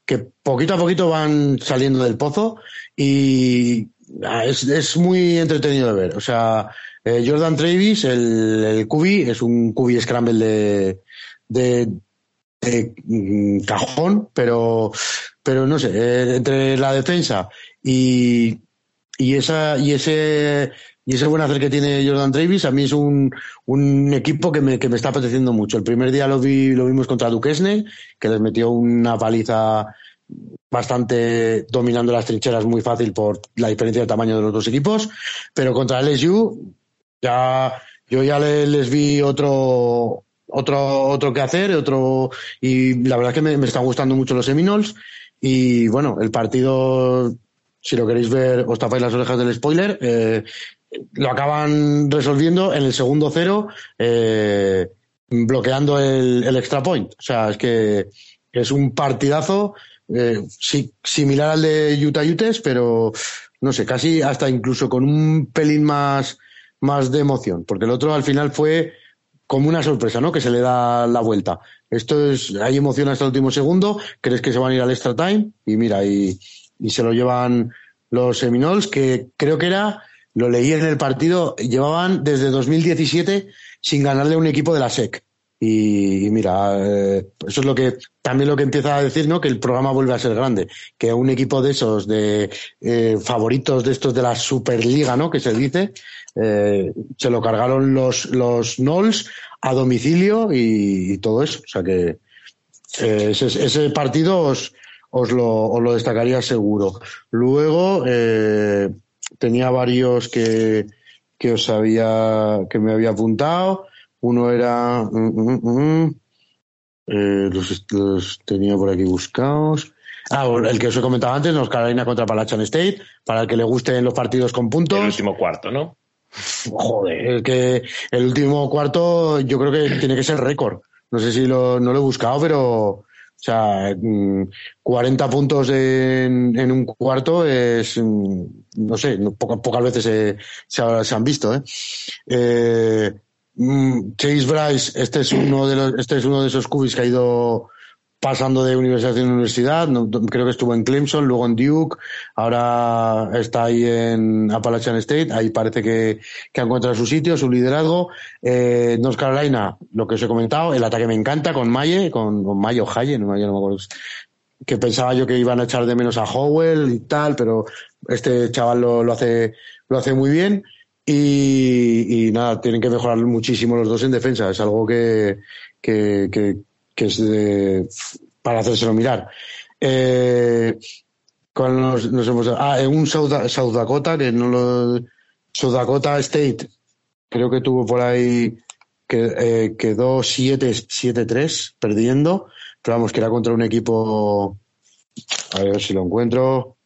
que poquito a poquito van saliendo del pozo y ah, es, es muy entretenido de ver. O sea, eh, Jordan Travis, el, QB, es un QB scramble de, de, mm, cajón, pero, pero no sé, eh, entre la defensa y, y esa, y ese, y ese buen hacer que tiene Jordan Travis, a mí es un, un equipo que me, que me está apeteciendo mucho. El primer día lo vi, lo vimos contra Duquesne, que les metió una paliza bastante dominando las trincheras muy fácil por la diferencia de tamaño de los dos equipos, pero contra LSU ya, yo ya les, vi otro, otro, otro que hacer, otro, y la verdad es que me, están gustando mucho los Seminoles. Y bueno, el partido, si lo queréis ver, os tapáis las orejas del spoiler, eh, lo acaban resolviendo en el segundo cero, eh, bloqueando el, el, extra point. O sea, es que es un partidazo eh, similar al de Utah Utes, pero no sé, casi hasta incluso con un pelín más más de emoción, porque el otro al final fue como una sorpresa, ¿no? Que se le da la vuelta. Esto es, hay emoción hasta el último segundo, crees que se van a ir al extra time y mira, y, y se lo llevan los Seminoles, que creo que era, lo leí en el partido, llevaban desde 2017 sin ganarle a un equipo de la SEC. Y, mira, eh, eso es lo que también lo que empieza a decir, ¿no? Que el programa vuelve a ser grande, que un equipo de esos, de eh, favoritos de estos de la Superliga, ¿no? Que se dice, eh, se lo cargaron los los Knolls a domicilio y, todo eso, o sea que ese, ese partido os, os lo, os lo destacaría seguro. Luego tenía varios que que os había que me había apuntado. Uno era. Mm, mm, mm, eh, los, tenía por aquí buscados. Ah, el que os he comentado antes, North Carolina contra Palachan State, para el que le gusten los partidos con puntos. El último cuarto, ¿no? Joder, el que el último cuarto yo creo que tiene que ser récord. No sé si lo, no lo he buscado, pero o sea, 40 puntos en, en un cuarto es, no sé, pocas, veces se, se, han visto. ¿eh? eh Mm, Chase Bryce, este es uno de los, este es uno de esos cubis que ha ido pasando de universidad en universidad. creo que estuvo en Clemson, luego en Duke, ahora está ahí en Appalachian State. Ahí parece que, que ha encontrado su sitio, su liderazgo. Eh, North Carolina, lo que os he comentado, el ataque me encanta con Maye, con, con Mayo Haye, no, no me acuerdo. Que pensaba yo que iban a echar de menos a Howell y tal, pero este chaval lo, lo hace, lo hace muy bien. Y, nada, tienen que mejorar muchísimo los dos en defensa. Es algo que, que, que, es de, para hacérselo mirar. Eh, con nos, nos hemos, ah, en un South, Dakota, que no lo. South Dakota State, creo que tuvo por ahí. Que, eh, quedó 7-3 perdiendo. Pero vamos, que era contra un equipo. A ver si lo encuentro.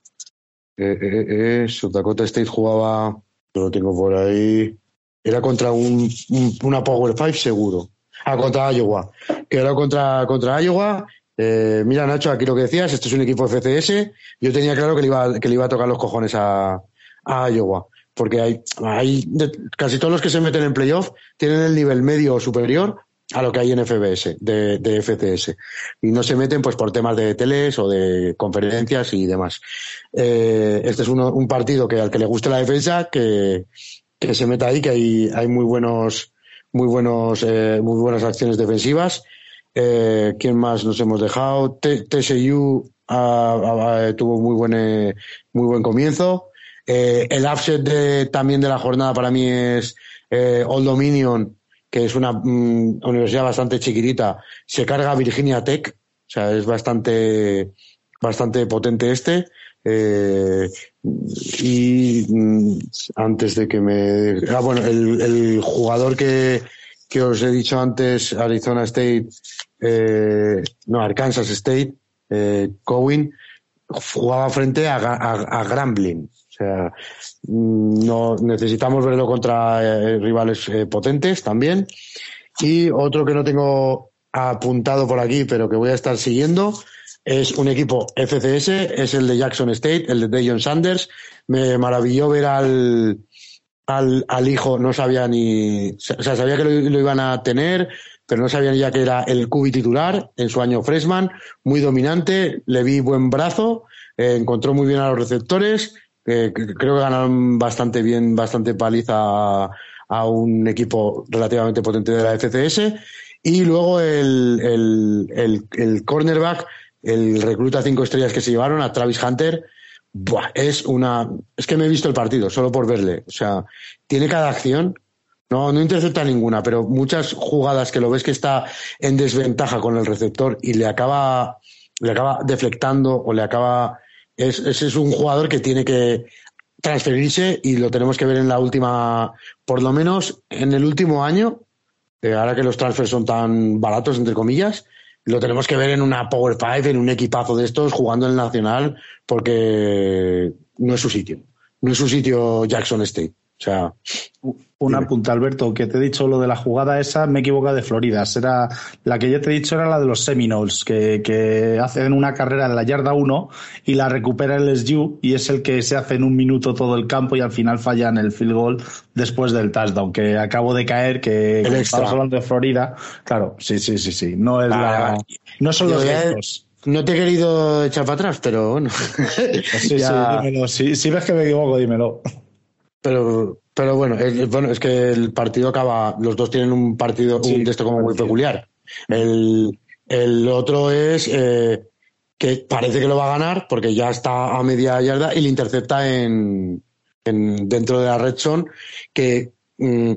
Eh, eh, eh South Dakota State jugaba lo tengo por ahí. Era contra un, una Power 5 seguro. Ah, contra Iowa. Que era contra, contra Iowa. Eh, mira, Nacho, aquí lo que decías, este es un equipo FCS. Yo tenía claro que le iba, que le iba a tocar los cojones a, a Iowa. Porque hay, hay casi todos los que se meten en playoff tienen el nivel medio o superior a lo que hay en FBS, de, de, FCS. Y no se meten pues por temas de teles o de conferencias y demás. Eh, este es uno, un partido que al que le guste la defensa, que, que se meta ahí, que hay, hay muy buenos, muy buenos, eh, muy buenas acciones defensivas. Eh, ¿Quién más nos hemos dejado? TSU tuvo muy buen, eh, muy buen comienzo. Eh, el upset de, también de la jornada para mí es Old Dominion que es una mm, universidad bastante chiquitita, se carga Virginia Tech, o sea, es bastante, bastante potente este. Eh, y mm, antes de que me. Ah, bueno, el, el jugador que, que, os he dicho antes, Arizona State, eh, no, Arkansas State, eh, Cowen, jugaba frente a, a, a Grambling. O sea, mm, no necesitamos verlo contra eh, rivales eh, potentes también. Y otro que no tengo apuntado por aquí, pero que voy a estar siguiendo, es un equipo FCS, es el de Jackson State, el de Dayon Sanders. Me maravilló ver al, al, al, hijo, no sabía ni, o sea, sabía que lo, iban a tener, pero no sabían ya que era el cubi titular en su año freshman, muy dominante, le vi buen brazo, eh, encontró muy bien a los receptores, creo que ganaron bastante bien, bastante paliza a, un equipo relativamente potente de la FCS. Y luego el, el, el, cornerback, el recluta cinco estrellas que se llevaron, a Travis Hunter, es una. Es que me he visto el partido, solo por verle. O sea, tiene cada acción. No, no intercepta ninguna, pero muchas jugadas que lo ves que está en desventaja con el receptor y le acaba, le acaba deflectando o le acaba es, ese es un jugador que tiene que transferirse y lo tenemos que ver en la última, por lo menos en el último año, eh, ahora que los transfers son tan baratos, entre comillas, lo tenemos que ver en una Power Five, en un equipazo de estos, jugando en el Nacional, porque no es su sitio. No es su sitio Jackson State. O sea, una punta, Alberto, que te he dicho lo de la jugada esa, me equivoco de Florida. Será, la que yo te he dicho era la de los Seminoles, que, que hacen una carrera en la yarda 1 y la recupera el SU y es el que se hace en un minuto todo el campo y al final falla en el field goal después del touchdown, que acabo de caer, que estamos hablando de Florida. Claro, sí, sí, sí, sí. No es la, no son los No te he querido echar para atrás, pero bueno. sí, sí, dímelo. Si, si ves que me equivoco, dímelo. Pero, pero bueno, es, bueno, es que el partido acaba, los dos tienen un partido, un de esto como muy peculiar. El, el otro es eh, que parece que lo va a ganar porque ya está a media yarda y le intercepta en, en dentro de la red zone que mm,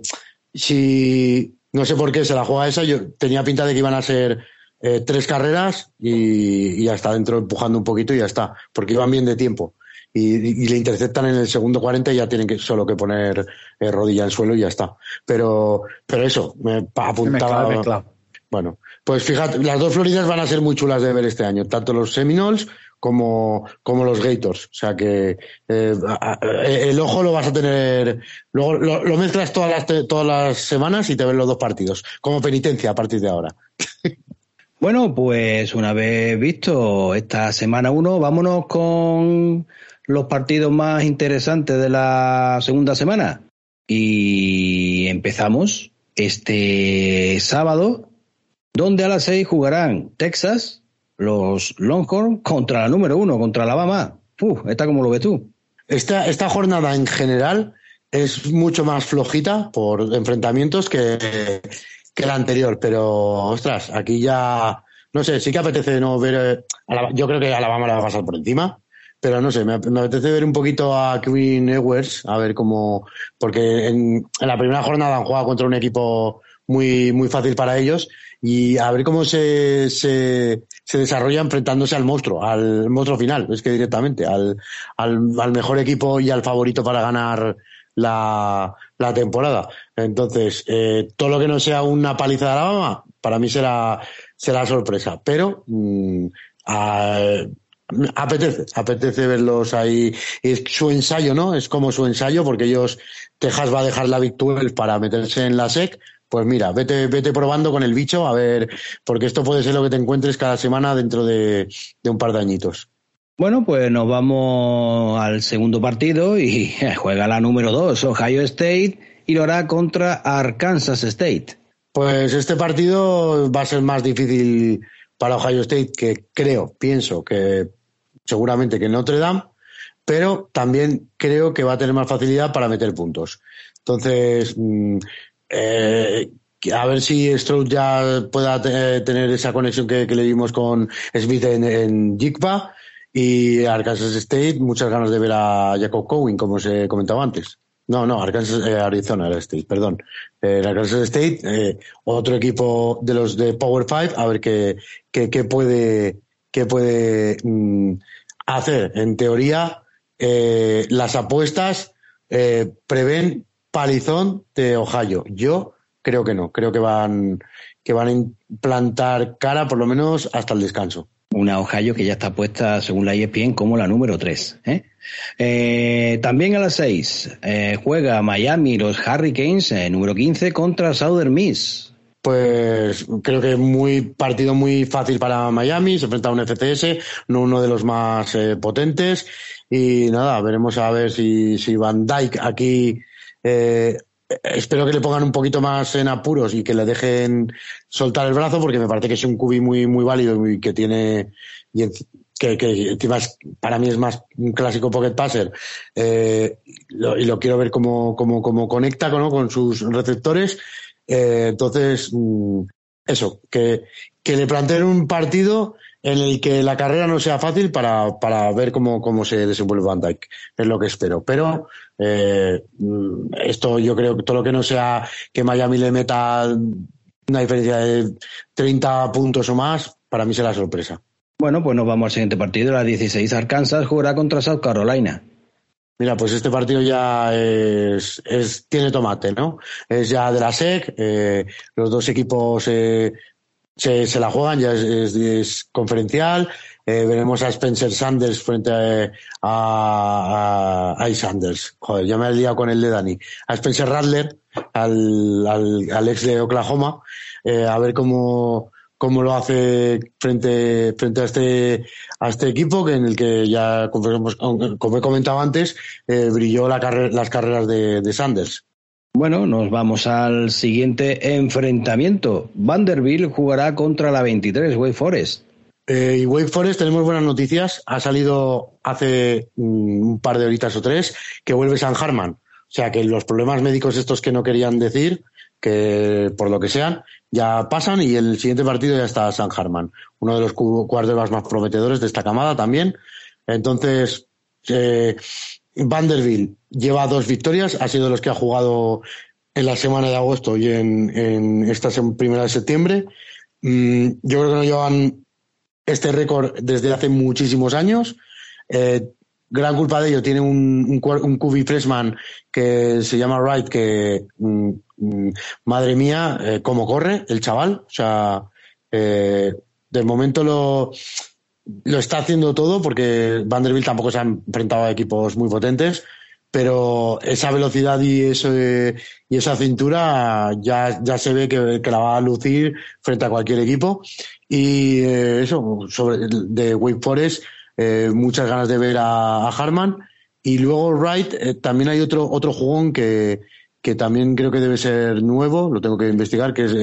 si no sé por qué se la juega esa, yo tenía pinta de que iban a ser eh, tres carreras y, y ya está dentro empujando un poquito y ya está, porque iban bien de tiempo. Y, y le interceptan en el segundo 40 y ya tienen que solo que poner eh, rodilla en suelo y ya está. Pero, pero eso, me apuntaba. Mezclado, Bueno, pues fíjate, las dos Floridas van a ser muy chulas de ver este año, tanto los Seminoles como, como los Gators. O sea que eh, el ojo lo vas a tener. Luego lo, lo mezclas todas las, todas las semanas y te ven los dos partidos, como penitencia a partir de ahora. <laughs> Bueno, pues una vez visto esta semana 1, vámonos con los partidos más interesantes de la segunda semana. Y empezamos este sábado, donde a las 6 jugarán Texas, los Longhorns, contra la número 1, contra Alabama. Uf, ¿esta cómo lo ves tú? Esta, esta jornada en general es mucho más flojita por enfrentamientos que, que la anterior, pero ostras, aquí ya, no sé, sí que apetece no ver, eh, Alaba- yo creo que Alabama la va a pasar por encima, pero no sé, me, apetece ver un poquito a Queen Ewers, a ver cómo, porque en, en la primera jornada han jugado contra un equipo muy, muy fácil para ellos y a ver cómo se, se, se desarrolla enfrentándose al monstruo, al monstruo final, es que directamente, al, al, al mejor equipo y al favorito para ganar la, la temporada. Entonces, eh, todo lo que no sea una paliza de Alabama, para mí será, será sorpresa. Pero mm, a- apetece, apetece verlos ahí. Es su ensayo, ¿no? Es como su ensayo, porque ellos, Texas va a dejar la Big 12 para meterse en la SEC. Pues mira, vete, vete probando con el bicho, a ver, porque esto puede ser lo que te encuentres cada semana dentro de, de un par de añitos. Bueno, pues nos vamos al segundo partido y <laughs> juega la número 2, Ohio State, y lo hará contra Arkansas State. Pues este partido va a ser más difícil para Ohio State, que creo, pienso que seguramente que Notre Dame, pero también creo que va a tener más facilidad para meter puntos. Entonces, mm, eh, a ver si Stroud ya pueda te- tener esa conexión que, le dimos con Smith en, en Jigba y Arkansas State, muchas ganas de ver a Jacob Cowen, como se comentaba antes. No, no, Arkansas, eh, Arizona State, perdón. Eh, Arkansas State, eh, otro equipo de los de Power Five, a ver qué, qué puede, qué puede mm, hacer. En teoría, eh, las apuestas eh, prevén palizón de Ohio. Yo creo que no, creo que van, que van a implantar cara por lo menos hasta el descanso. Una Ohio que ya está puesta, según la ESPN, como la número 3. ¿eh? También a las 6 eh, juega Miami los Hurricanes, número 15, contra Southern Miss. Pues creo que muy partido muy fácil para Miami, se enfrenta a un FCS, no uno de los más eh, potentes. Y nada, veremos a ver si, si Van Dyke aquí eh, espero que le pongan un poquito más en apuros y que le dejen soltar el brazo, porque me parece que es un cubi muy, muy válido y que tiene y que, que para mí es más un clásico pocket passer eh, y lo quiero ver cómo, cómo, cómo conecta ¿no? con sus receptores. Eh, entonces, mm, eso, que, que le planteen un partido en el que la carrera no sea fácil para, para ver cómo, cómo se desenvuelve Van Dyke. Es lo que espero. Pero eh, mm, esto yo creo que todo lo que no sea que Miami le meta una diferencia de 30 puntos o más, para mí será sorpresa. Bueno, pues nos vamos al siguiente partido. A las 16 Arkansas jugará contra South Carolina. Mira, pues este partido ya es, es tiene tomate, ¿no? Es ya de la SEC, eh, los dos equipos eh, se, se la juegan, ya es, conferencial. Eh, veremos a Spencer Sanders frente a, a, a, Sanders. Joder, ya me he liado con el de Dani. A Spencer Rattler, al, al, ex de Oklahoma, eh, a ver cómo, cómo lo hace frente, frente a este, a este equipo que en el que ya, como, como he comentado antes, eh, brilló la carre- las carreras de, de Sanders. Bueno, nos vamos al siguiente enfrentamiento. Vanderbilt jugará contra la 23 Wake Forest. Eh, y Wake Forest tenemos buenas noticias. Ha salido hace mm, un par de horitas o tres que vuelve San Harman. O sea que los problemas médicos estos que no querían decir, que por lo que sean, ya pasan y el siguiente partido ya está San Harman, uno de los quarterbacks más prometedores de esta camada también. Entonces, eh, Vanderbilt lleva dos victorias, ha sido de los que ha jugado en la semana de agosto y en, esta primera de septiembre. Mm, yo creo que no llevan este récord desde hace muchísimos años. Eh, gran culpa de ello tiene un, un, un freshman que se llama Wright, que mm, mm, madre mía, eh, cómo corre el chaval. O sea, eh, de momento lo, lo está haciendo todo porque Vanderbilt tampoco se ha enfrentado a equipos muy potentes, pero esa velocidad y, ese, y esa cintura ya, ya se ve que, la va a lucir frente a cualquier equipo. Y eh, eso, sobre de Wake Forest, eh, muchas ganas de ver a, Harman. Y luego Wright, eh, también hay otro, otro jugón que, que también creo que debe ser nuevo, lo tengo que investigar, que es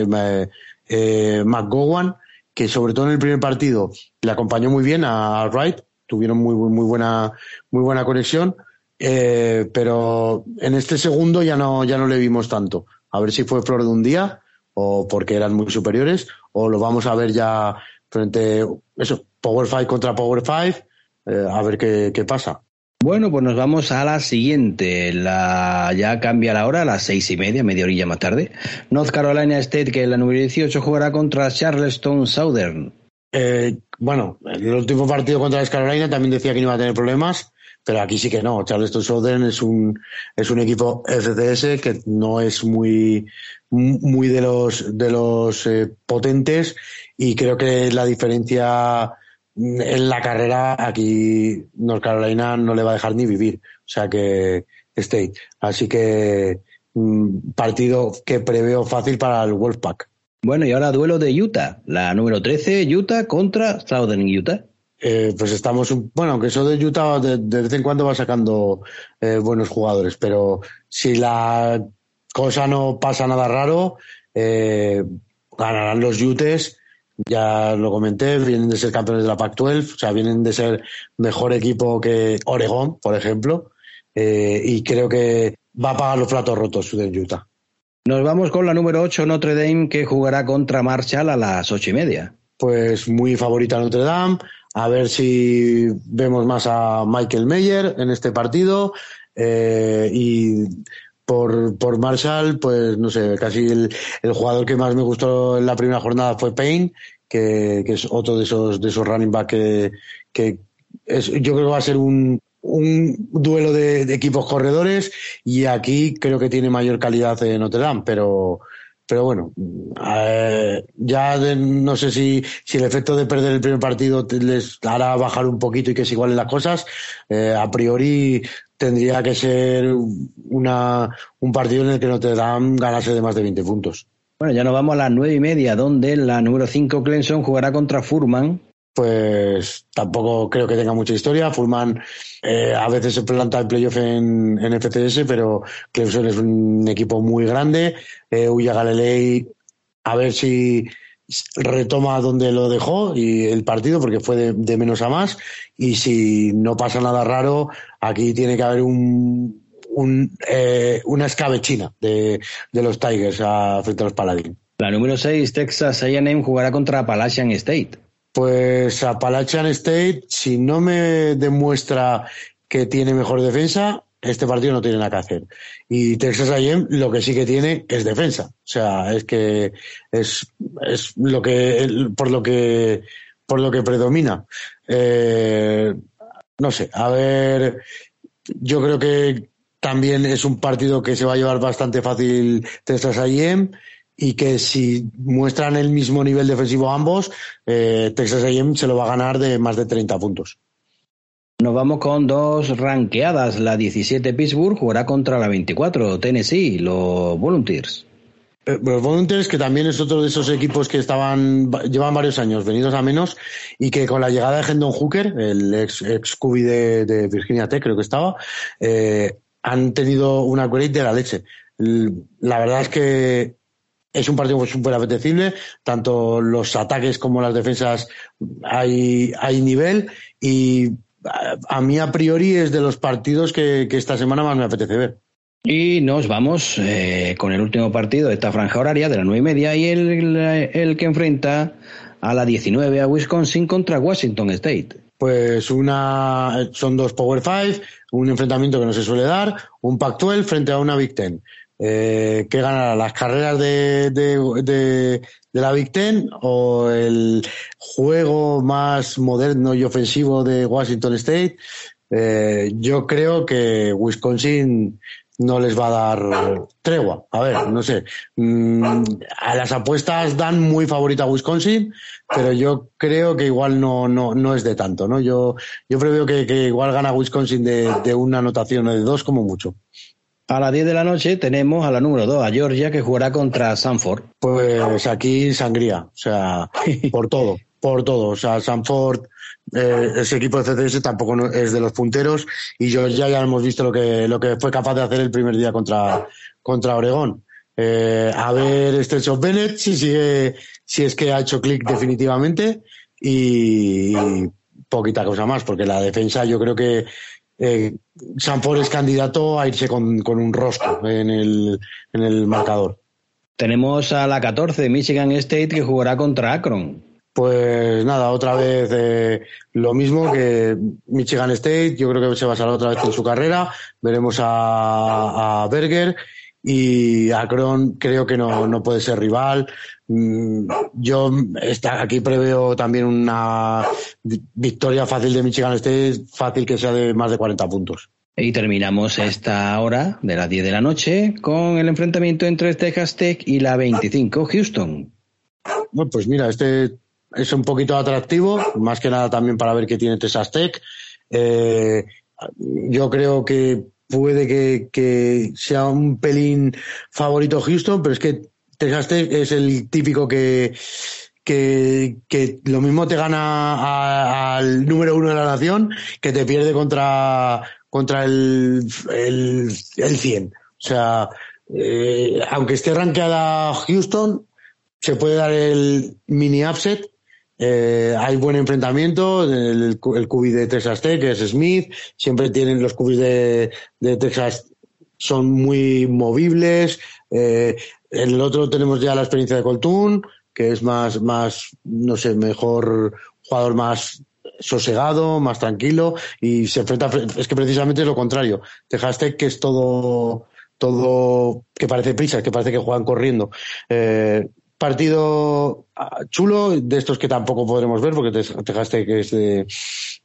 eh, McGowan, que sobre todo en el primer partido le acompañó muy bien a Wright, tuvieron muy, muy, buena, muy buena conexión, eh, pero en este segundo ya no, ya no le vimos tanto. A ver si fue flor de un día o porque eran muy superiores o lo vamos a ver ya frente, eso, Power Five contra Power Five, eh, a ver qué, qué pasa. Bueno, pues nos vamos a la siguiente. La, ya cambia la hora, a las seis y media, media orilla más tarde. North Carolina State, que en la número 18 jugará contra Charleston Southern. Eh, bueno, el último partido contra North Carolina también decía que no iba a tener problemas, pero aquí sí que no. Charleston Southern es un, es un equipo FCS que no es muy, muy de los, de los eh, potentes y creo que la diferencia en la carrera aquí North Carolina no le va a dejar ni vivir. O sea que State. Así que mm, partido que preveo fácil para el Wolfpack. Bueno, y ahora duelo de Utah. La número 13, Utah contra Southern Utah. Eh, pues estamos, bueno, aunque eso de Utah de, vez en cuando va sacando eh, buenos jugadores, pero si la cosa no pasa nada raro, eh, ganarán los Utes ya lo comenté, vienen de ser campeones de la Pac-12, o sea, vienen de ser mejor equipo que Oregón, por ejemplo, eh, y creo que va a pagar los platos rotos de Utah. Nos vamos con la número 8, Notre Dame, que jugará contra Marshall a las ocho y media. Pues muy favorita Notre Dame. A ver si vemos más a Michael Meyer en este partido. Eh, y por, por Marshall, pues no sé, casi el, el, jugador que más me gustó en la primera jornada fue Payne, que, es otro de esos, de esos running back que, es, yo creo que va a ser un, un duelo de, de, equipos corredores y aquí creo que tiene mayor calidad en Notre Dame, pero, pero bueno, eh, ya no sé si, si el efecto de perder el primer partido les hará bajar un poquito y que se igualen las cosas. Eh, a priori tendría que ser una, un partido en el que Notre Dame ganase de más de 20 puntos. Bueno, ya nos vamos a las nueve y media, donde la número 5 Clemson jugará contra Furman. Pues tampoco creo que tenga mucha historia. Furman eh, a veces se planta el playoff en, en, FCS, pero Clemson es un equipo muy grande. Eh, Uya Galilei, a ver si retoma donde lo dejó y el partido, porque fue de menos a más. Y si no pasa nada raro, aquí tiene que haber un, un, eh, una escabechina de, de los Tigers a, frente a los Paladins. La número 6, Texas A&M jugará contra Appalachian State. Pues Appalachian State, si no me demuestra que tiene mejor defensa, este partido no tiene nada que hacer. Y Texas A&M lo que sí que tiene es defensa. O sea, es que es, es lo que por lo que por lo que predomina. Eh, no sé, a ver, yo creo que también es un partido que se va a llevar bastante fácil Texas A&M y que si muestran el mismo nivel defensivo ambos, eh, Texas A&M se lo va a ganar de más de 30 puntos. Nos vamos con dos ranqueadas. La 17 Pittsburgh jugará contra la 24 Tennessee, los Volunteers. Eh, los Volunteers, que también es otro de esos equipos que estaban, llevan varios años venidos a menos y que con la llegada de Hendon Hooker, el ex, ex de, Virginia Tech, creo que estaba, eh, han tenido una upgrade de la leche. La verdad es que es un partido súper apetecible, tanto los ataques como las defensas hay, hay nivel y a, mí a priori es de los partidos que, esta semana más me apetece ver. Y nos vamos eh, con el último partido de esta franja horaria de las nueve y media y el, el que enfrenta a la 19 a Wisconsin contra Washington State. Pues una son dos Power Five, un enfrentamiento que no se suele dar, un Pac-12 frente a una Big Ten. Eh, ¿Qué ganará? ¿Las carreras de, de, de, de, la Big Ten o el juego más moderno y ofensivo de Washington State? Eh, yo creo que Wisconsin no les va a dar tregua. A ver, no sé. Mm, a las apuestas dan muy favorita a Wisconsin, pero yo creo que igual no, no, no es de tanto, ¿no? Yo, yo preveo que, que igual gana Wisconsin de, de una anotación o de dos como mucho. A las 10 de la noche tenemos a la número 2, a Georgia, que jugará contra Sanford. Pues aquí sangría, o sea, por todo, por todo. O sea, Sanford, eh, ese equipo de CCS tampoco es de los punteros y Georgia ya hemos visto lo que, lo que fue capaz de hacer el primer día contra, contra Oregón. Eh, a ver Stetson Bennett si sigue, si es que ha hecho clic definitivamente y, poquita cosa más, porque la defensa yo creo que eh, Sanford es candidato a irse con, con un rosco en el, en el marcador. Tenemos a la 14, Michigan State, que jugará contra Akron. Pues nada, otra vez eh, lo mismo que Michigan State, yo creo que se basará otra vez en su carrera, veremos a, a Berger y Akron creo que no, no puede ser rival. Mm, Yo está, aquí preveo también una vi- victoria fácil de Michigan State, fácil que sea de más de 40 puntos. Y terminamos esta hora de las 10 de la noche con el enfrentamiento entre Texas Tech y la 25 Houston. Bueno, pues mira, este es un poquito atractivo, más que nada también para ver qué tiene Texas Tech. Eh, yo creo que puede que, que sea un pelín favorito Houston, pero es que Texas Tech es el típico que, que, que lo mismo te gana al número uno de la nación que te pierde contra, contra el, el, el 100. O sea, eh, aunque esté rankeada Houston, se puede dar el mini upset. Eh, hay buen enfrentamiento. El, el, cubi de Texas Tech, es Smith. Siempre tienen los cubis de, de Texas, son muy movibles. Eh, en el otro tenemos ya la experiencia de Coltún, que es más, más, no sé, mejor jugador más sosegado, más tranquilo y se enfrenta, es que precisamente es lo contrario. Texas Tech que es todo, todo que parece prisa, que parece que juegan corriendo. Eh, partido ah, chulo, de estos que tampoco podremos ver, porque Tex- Texas Tech es de,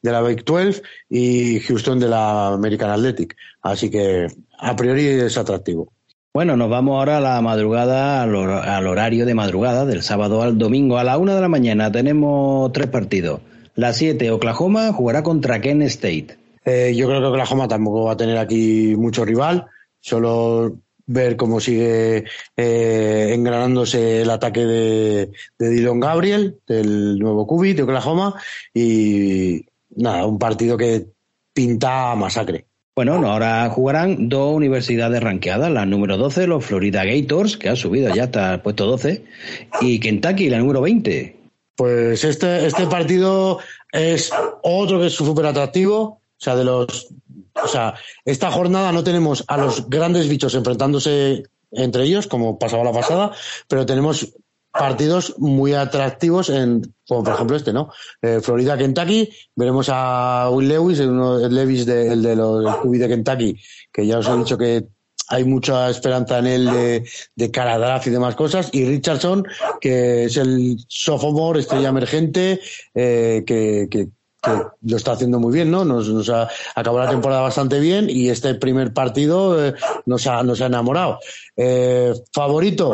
de la Big 12 y Houston de la American Athletic. Así que a priori es atractivo. Bueno, nos vamos ahora a la madrugada, al, hor- al horario de madrugada, del sábado al domingo. A la una de la mañana tenemos tres partidos. La 7, Oklahoma, jugará contra Kent State. Eh, yo creo que Oklahoma tampoco va a tener aquí mucho rival, solo ver cómo sigue eh, engranándose el ataque de, de Dylan Gabriel, del nuevo Cubi de Oklahoma, y nada, un partido que pinta masacre. Bueno, no, ahora jugarán dos universidades ranqueadas, la número 12, los Florida Gators, que ha subido ya hasta el puesto 12, y Kentucky, la número 20. Pues este, este partido es otro que es súper atractivo. O sea, de los. O sea, esta jornada no tenemos a los grandes bichos enfrentándose entre ellos, como pasaba la pasada, pero tenemos partidos muy atractivos en, como por ejemplo este, ¿no? Eh, Florida, Kentucky, veremos a Will Lewis, uno, el Levis de, el de los QB de Kentucky, que ya os he dicho que hay mucha esperanza en él de, de y demás cosas. Y Richardson, que es el sophomore, estrella emergente, eh, que, que, que lo está haciendo muy bien, ¿no? Nos, nos ha acabado la temporada bastante bien y este primer partido eh, nos, ha, nos ha enamorado. Eh, favorito,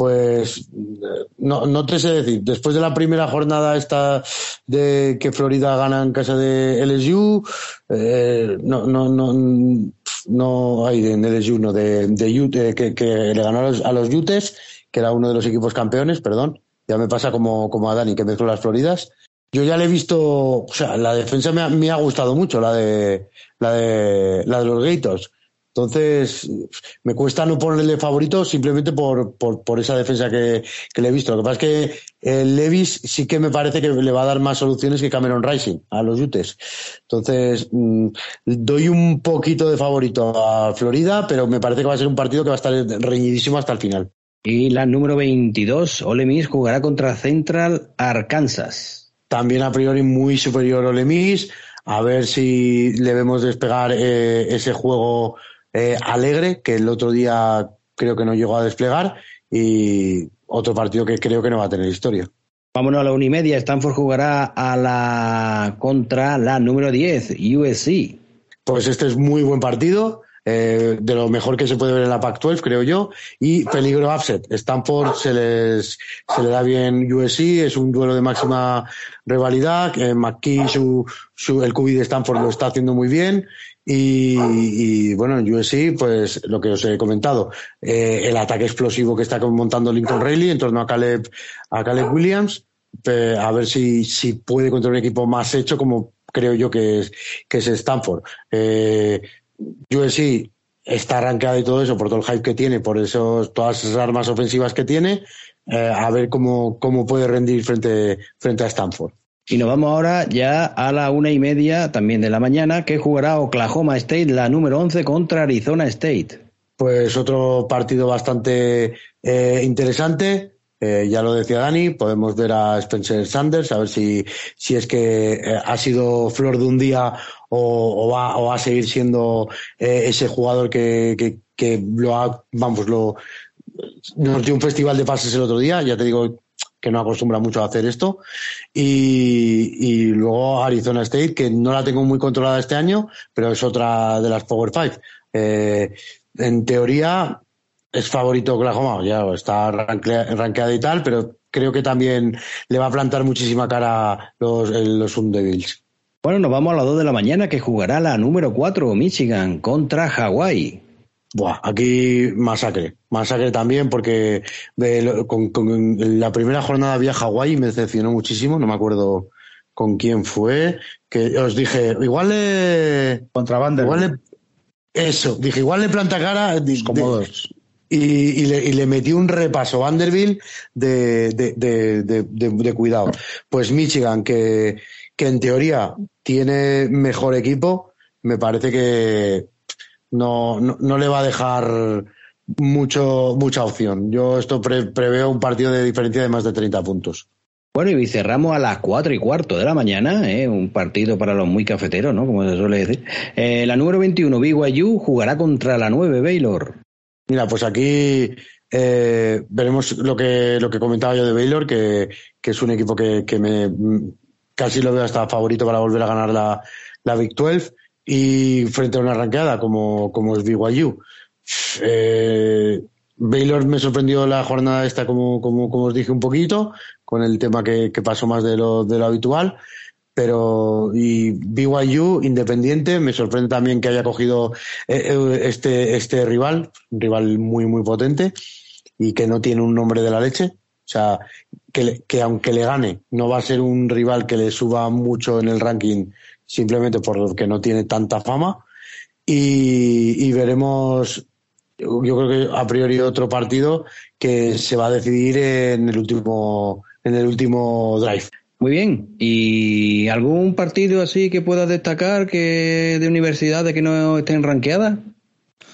pues eh, no, no te sé decir. Después de la primera jornada esta de que Florida gana en casa de LSU, eh, no, no, no, no hay en LSU, no, de, de Ute, que, que le ganó a los, a los Utes, que era uno de los equipos campeones, perdón. Ya me pasa como, como a Dani, que mezclo las Floridas. Yo ya le he visto, o sea, la defensa me ha, me ha gustado mucho, la de, la de, la de los Gators. Entonces, me cuesta no ponerle favorito simplemente por, por, por esa defensa que, que, le he visto. Lo que pasa es que el Levis sí que me parece que le va a dar más soluciones que Cameron Rising a los Utes. Entonces, mm, doy un poquito de favorito a Florida, pero me parece que va a ser un partido que va a estar reñidísimo hasta el final. Y la número 22, Ole Miss jugará contra Central Arkansas. También a priori muy superior Ole Miss. A ver si le vemos despegar eh, ese juego eh, alegre que el otro día creo que no llegó a desplegar y otro partido que creo que no va a tener historia. Vámonos a la una y media. Stanford jugará a la contra la número 10, USC. Pues este es muy buen partido. Eh, de lo mejor que se puede ver en la Pac-12, creo yo, y peligro upset. Stanford se les se le da bien USC, es un duelo de máxima rivalidad. Eh, McKee, su, su, el QB de Stanford lo está haciendo muy bien. Y, y, bueno, en USC, pues lo que os he comentado, eh, el ataque explosivo que está montando Lincoln Riley en torno a Caleb, a Caleb Williams, a ver si, si puede contra un equipo más hecho como creo yo que es, que es Stanford. Eh, USC está arrancada y todo eso por todo el hype que tiene, por esos, todas esas armas ofensivas que tiene, eh, a ver cómo, cómo puede rendir frente, frente a Stanford. Y nos vamos ahora ya a la una y media también de la mañana, que jugará Oklahoma State, la número 11, contra Arizona State. Pues otro partido bastante eh, interesante. Eh, ya lo decía Dani, podemos ver a Spencer Sanders, a ver si, si es que eh, ha sido flor de un día o, va, o va a seguir siendo eh, ese jugador que, que, que, lo ha, vamos, lo, nos dio un festival de pases el otro día, ya te digo que no acostumbra mucho a hacer esto. Y, y luego Arizona State, que no la tengo muy controlada este año, pero es otra de las Power Five. En teoría, es favorito Oklahoma, ya está rankeado y tal, pero creo que también le va a plantar muchísima cara los, los Devils. Bueno, nos vamos a las 2 de la mañana que jugará la número 4, Michigan, contra Hawái. Buah, aquí masacre. Masacre también porque con, con, la primera jornada había Hawái me decepcionó muchísimo, no me acuerdo con quién fue, que os dije, igual le... Contra Igual le, eso, dije, igual le planta cara... Como y, y, le, y, le, metí un repaso Vanderbilt de, de, cuidado. Pues Michigan, que, en teoría tiene mejor equipo, me parece que no, no, no le va a dejar mucho, mucha opción. Yo esto pre, preveo un partido de diferencia de más de 30 puntos. Bueno, y cerramos a las cuatro y cuarto de la mañana, ¿eh? un partido para los muy cafeteros, ¿no? Como se suele decir. Eh, la número 21, BYU, jugará contra la 9, Baylor. Mira, pues aquí eh, veremos lo que, lo que comentaba yo de Baylor, que, es un equipo que, que, me casi lo veo hasta favorito para volver a ganar la, la Big 12 y frente a una arranqueada como, como es BYU. Eh, Baylor me sorprendió la jornada esta, como, como, como os dije un poquito, con el tema que, que pasó más de lo, de lo habitual pero y BYU independiente me sorprende también que haya cogido eh, eh, este este rival un rival muy muy potente y que no tiene un nombre de la leche. O sea que, que aunque le gane no va a ser un rival que le suba mucho en el ranking simplemente porque no tiene tanta fama. Y, y veremos yo creo que a priori otro partido que se va a decidir en el último en el último drive muy bien. ¿Y algún partido así que puedas destacar que de universidades que no estén ranqueadas?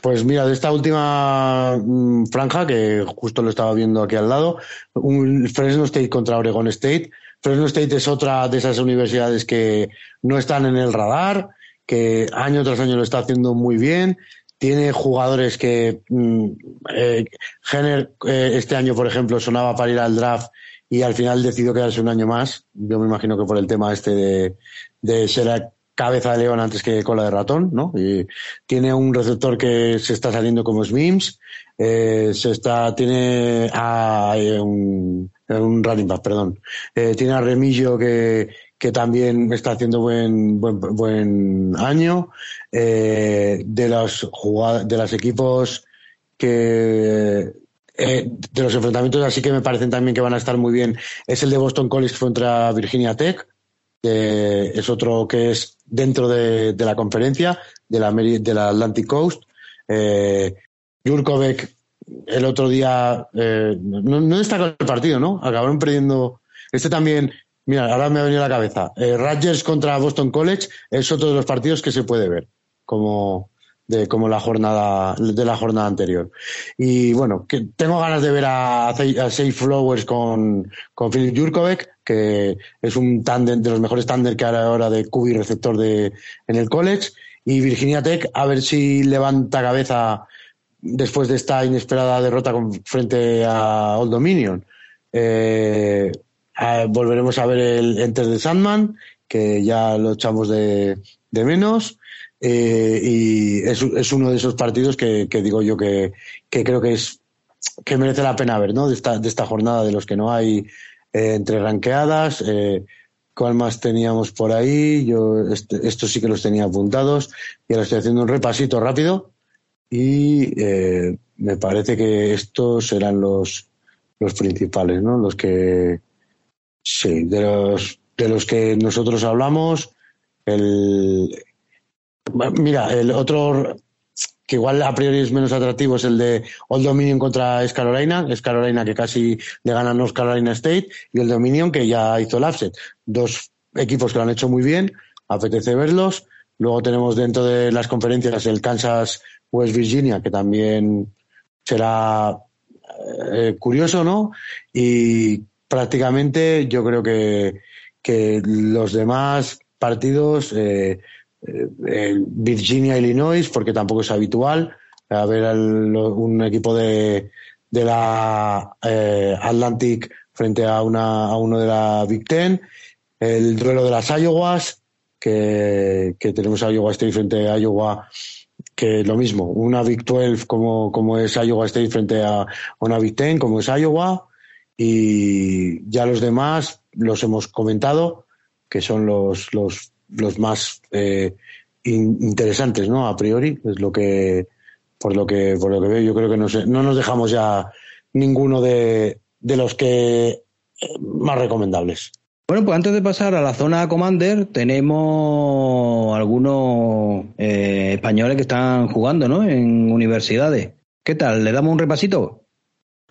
Pues mira, de esta última mm, franja, que justo lo estaba viendo aquí al lado, un Fresno State contra Oregon State. Fresno State es otra de esas universidades que no están en el radar, que año tras año lo está haciendo muy bien. Tiene jugadores que mm, eh, Jenner eh, este año, por ejemplo, sonaba para ir al draft y al final decidió quedarse un año más. Yo me imagino que por el tema este de, de ser cabeza de león antes que cola de ratón, ¿no? Y tiene un receptor que se está saliendo como Smims, eh, se está, tiene a, eh, un, un running back, perdón. Eh, tiene a Remillo que, que también está haciendo buen, buen, buen año. Eh, de los de los equipos que eh, de los enfrentamientos así que me parecen también que van a estar muy bien es el de Boston College contra Virginia Tech, es otro que es dentro de, la conferencia de la, de la Atlantic Coast. Eh, el otro día eh, no, no destacó el partido, ¿no? Acabaron perdiendo. Este también, mira, ahora me ha venido a la cabeza. Eh, Rogers contra Boston College es otro de los partidos que se puede ver, como, de, como la jornada, de la jornada anterior. Y bueno, que tengo ganas de ver a, a Safe Flowers con, con Philip Jurkovic, que es un tándem de los mejores tándem que hay ahora de cubi receptor de, en el college. Y Virginia Tech, a ver si levanta cabeza después de esta inesperada derrota frente a Old Dominion. Eh, volveremos a ver el Enter the Sandman, que ya lo echamos de, de menos. Eh, y es, es, uno de esos partidos que, digo yo que, creo que es que merece la pena ver, ¿no? De esta, de esta jornada de los que no hay eh, entre ranqueadas. Eh, ¿Cuál más teníamos por ahí? Yo este, estos sí que los tenía apuntados y ahora estoy haciendo un repasito rápido y eh, me parece que estos serán los, los principales, ¿no? Los que sí, de los de los que nosotros hablamos, el mira, el otro que igual a priori es menos atractivo es el de Old Dominion contra Es Carolina, Es Carolina que casi le gana a North Carolina State y el Dominion que ya hizo el upset. Dos equipos que lo han hecho muy bien, apetece verlos. Luego tenemos dentro de las conferencias el Kansas West Virginia, que también será eh, curioso, ¿no? Y prácticamente yo creo que, que los demás partidos, eh, Virginia, Illinois, porque tampoco es habitual, a ver un equipo de, de la eh, Atlantic frente a, una, a uno de la Big Ten, el duelo de las Iowas, que, que tenemos a Iowa State frente a Iowa que lo mismo, una Big 12 como, como es Iowa State frente a una Big 10 como es Iowa y ya los demás los hemos comentado que son los, los, los más eh, interesantes, ¿no? A priori es lo que por lo que por lo que veo yo creo que no, sé, no nos dejamos ya ninguno de, de los que eh, más recomendables. Bueno, pues antes de pasar a la zona Commander, tenemos algunos eh, españoles que están jugando, ¿no? En universidades. ¿Qué tal? ¿Le damos un repasito?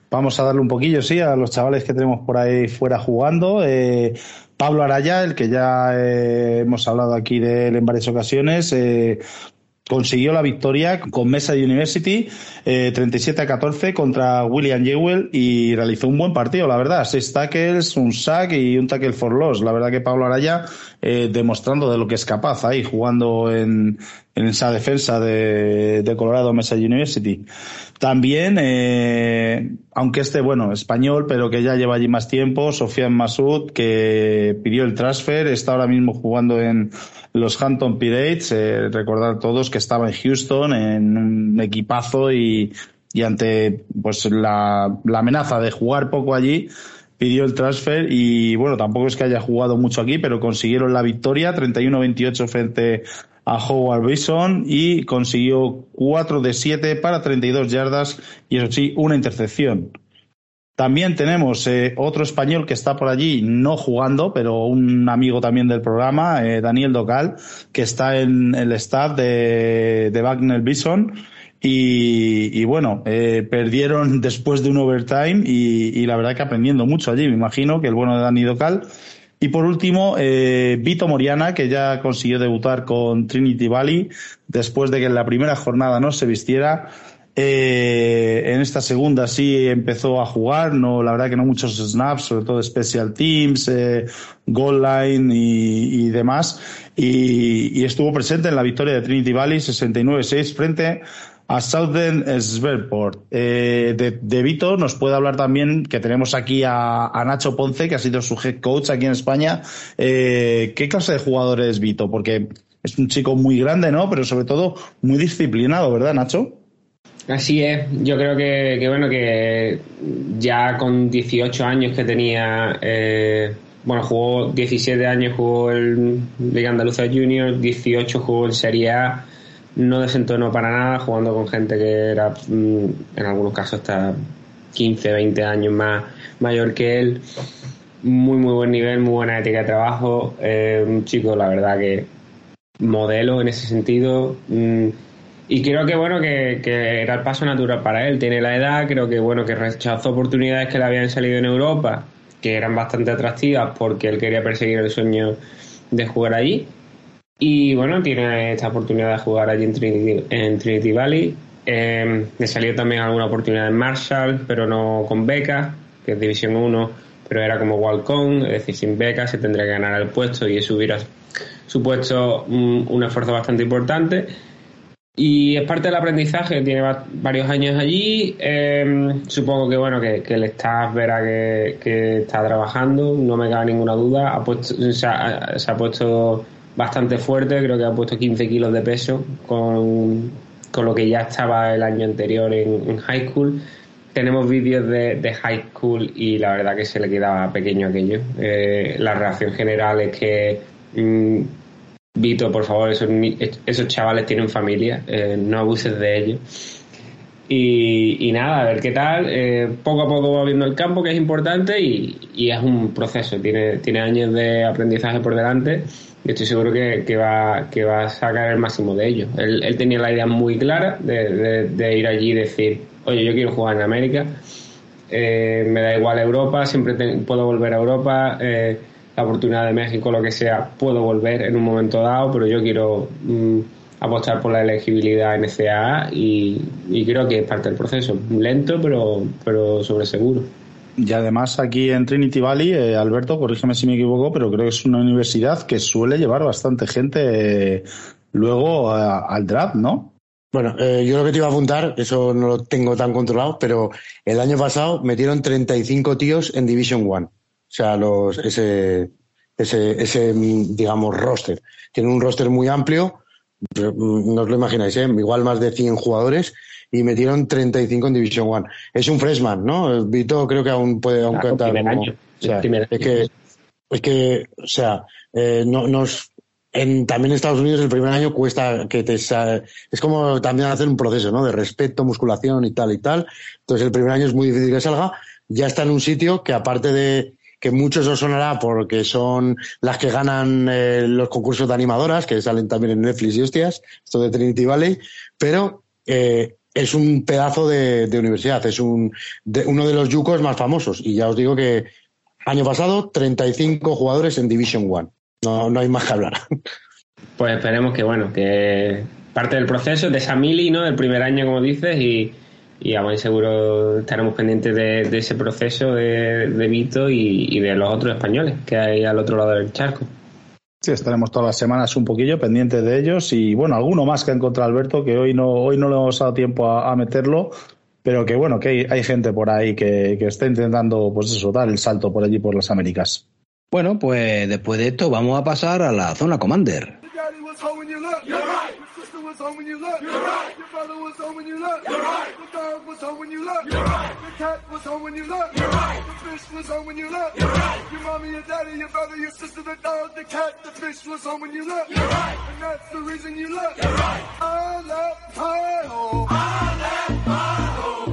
Vamos a darle un poquillo, sí, a los chavales que tenemos por ahí fuera jugando. Eh, Pablo Araya, el que ya eh, hemos hablado aquí de él en varias ocasiones, eh, consiguió la victoria con Mesa University eh, 37 a 14 contra William Jewell y realizó un buen partido, la verdad. Seis tackles, un sack y un tackle for loss. La verdad que Pablo Araya demostrando de lo que es capaz ahí jugando en, esa defensa de, de Colorado Mesa University. También, eh, aunque este, bueno, español, pero que ya lleva allí más tiempo, Sofian Masud, que pidió el transfer, está ahora mismo jugando en los Hampton Pirates, eh, recordar todos que estaba en Houston, en un equipazo y, y ante pues la, la amenaza de jugar poco allí, pidió el transfer y bueno, tampoco es que haya jugado mucho aquí, pero consiguieron la victoria, 31-28 frente a Howard Bison y consiguió 4 de 7 para 32 yardas y eso sí, una intercepción. También tenemos eh, otro español que está por allí no jugando, pero un amigo también del programa, eh, Daniel Docal, que está en el staff de, de Wagner Bison. Y, bueno, eh, perdieron <laughs> después de un overtime y, y, la verdad que aprendiendo mucho allí, me imagino que el bueno de Dani Docal y por último, eh, Vito Moriana, que ya consiguió debutar con Trinity Valley después de que en la primera jornada no se vistiera. Eh, en esta segunda sí empezó a jugar, no, la verdad que no muchos snaps, sobre todo special teams, eh, goal line y, demás. Y, y, estuvo presente en la victoria de Trinity Valley 69-6 frente a Southern Sverport. Eh, de, Vito nos puede hablar también, que tenemos aquí a, Nacho Ponce, que ha sido su head coach aquí en España. Eh, ¿Qué clase de jugador es Vito? Porque es un chico muy grande, ¿no? Pero sobre todo muy disciplinado, ¿verdad, Nacho? Así es, yo creo que, que bueno, que ya con 18 años que tenía, eh, bueno, jugó 17 años, jugó el Liga Andaluza Junior, 18 jugó en Serie A, no desentonó para nada, jugando con gente que era, mm, en algunos casos, hasta 15, 20 años más mayor que él. Muy, muy buen nivel, muy buena ética de trabajo. Eh, un chico, la verdad, que modelo en ese sentido. Mm, y creo que bueno que, que, era el paso natural para él. Tiene la edad, creo que bueno que rechazó oportunidades que le habían salido en Europa, que eran bastante atractivas porque él quería perseguir el sueño de jugar allí. Y bueno, tiene esta oportunidad de jugar allí en Trinity, en Trinity Valley. Eh, le salió también alguna oportunidad en Marshall, pero no con beca, que es División 1, pero era como walk-on, es decir, sin beca se tendría que ganar el puesto y eso hubiera supuesto un, esfuerzo bastante importante. Y es parte del aprendizaje, tiene varios años allí. Eh, supongo que bueno que, que, el staff verá que, está trabajando, no me cabe ninguna duda. Ha puesto, se, ha, puesto bastante fuerte, creo que ha puesto 15 kilos de peso con, con lo que ya estaba el año anterior en, high school. Tenemos vídeos de, high school y la verdad que se le quedaba pequeño aquello. Eh, la reacción general es que. Mmm, Vito, por favor, esos, esos chavales tienen familia, eh, no abuses de ellos. Y, y, nada, a ver qué tal. Eh, poco a poco va viendo el campo, que es importante, y, y, es un proceso. Tiene, tiene años de aprendizaje por delante y estoy seguro que, va, a sacar el máximo de ellos. Él, tenía la idea muy clara de, de, de, ir allí y decir, oye, yo quiero jugar en América, eh, me da igual Europa, siempre puedo volver a Europa. Eh, la oportunidad de México, lo que sea, puedo volver en un momento dado, pero yo quiero mmm, apostar por la elegibilidad en CAA y, y, creo que es parte del proceso. Lento, pero, pero sobre seguro. Y además aquí en Trinity Valley, eh, Alberto, corrígeme si me equivoco, pero creo que es una universidad que suele llevar bastante gente eh, luego al draft, ¿no? Bueno, eh, yo lo que te iba a apuntar, eso no lo tengo tan controlado, pero el año pasado metieron 35 tíos en Division One. O sea, los, ese, ese, ese, digamos, roster. Tienen un roster muy amplio, no os lo imagináis, ¿eh? igual más de 100 jugadores y metieron 35 en Division One. Es un freshman, ¿no? Vito creo que aún puede aún claro, cantar. Año. O sea, es que, es que, o sea, eh, no, nos, en, también en Estados Unidos el primer año cuesta que te es como también hacer un proceso, ¿no? De respeto, musculación y tal y tal. Entonces el primer año es muy difícil que salga. Ya está en un sitio que aparte de que muchos os sonará porque son las que ganan eh, los concursos de animadoras, que salen también en Netflix y hostias, esto de Trinity Valley, pero eh, es un pedazo de, de universidad, es un, de, uno de los yucos más famosos. Y ya os digo que año pasado, 35 jugadores en Division One. No, no hay más que hablar. <laughs> Pues esperemos que, bueno, que parte del proceso, de esa mili, ¿no? Del primer año, como dices, y y a seguro estaremos pendientes de, ese proceso de, Vito y, de los otros españoles que hay al otro lado del charco. Sí, estaremos todas las semanas un poquillo pendientes de ellos y bueno, alguno más que ha encontrado Alberto, que hoy no, hoy no le hemos dado tiempo a, a meterlo, pero que bueno, que hay, hay gente por ahí que, que, está intentando, pues eso, dar el salto por allí por las Américas. Bueno, pues después de esto vamos a pasar a la zona Commander. Was home when you look. You're right. Your brother was home when you look. You're right. The dog was home when you look. You're right. The cat was home when you look. You're right. The fish was home when you look. You're right. Your mommy, your daddy, your brother, your sister, the dog, the cat, the fish was home when you look. You're right. And that's the reason you look. You're right. I left my home. I left my home.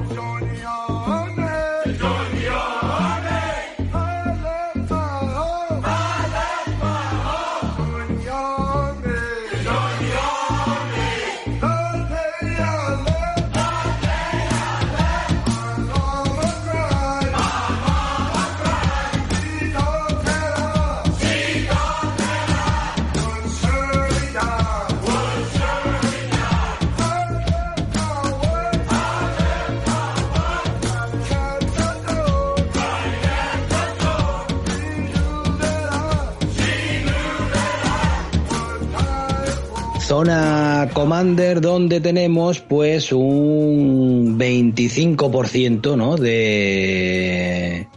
Zona Commander donde tenemos pues un 25% ¿no? de,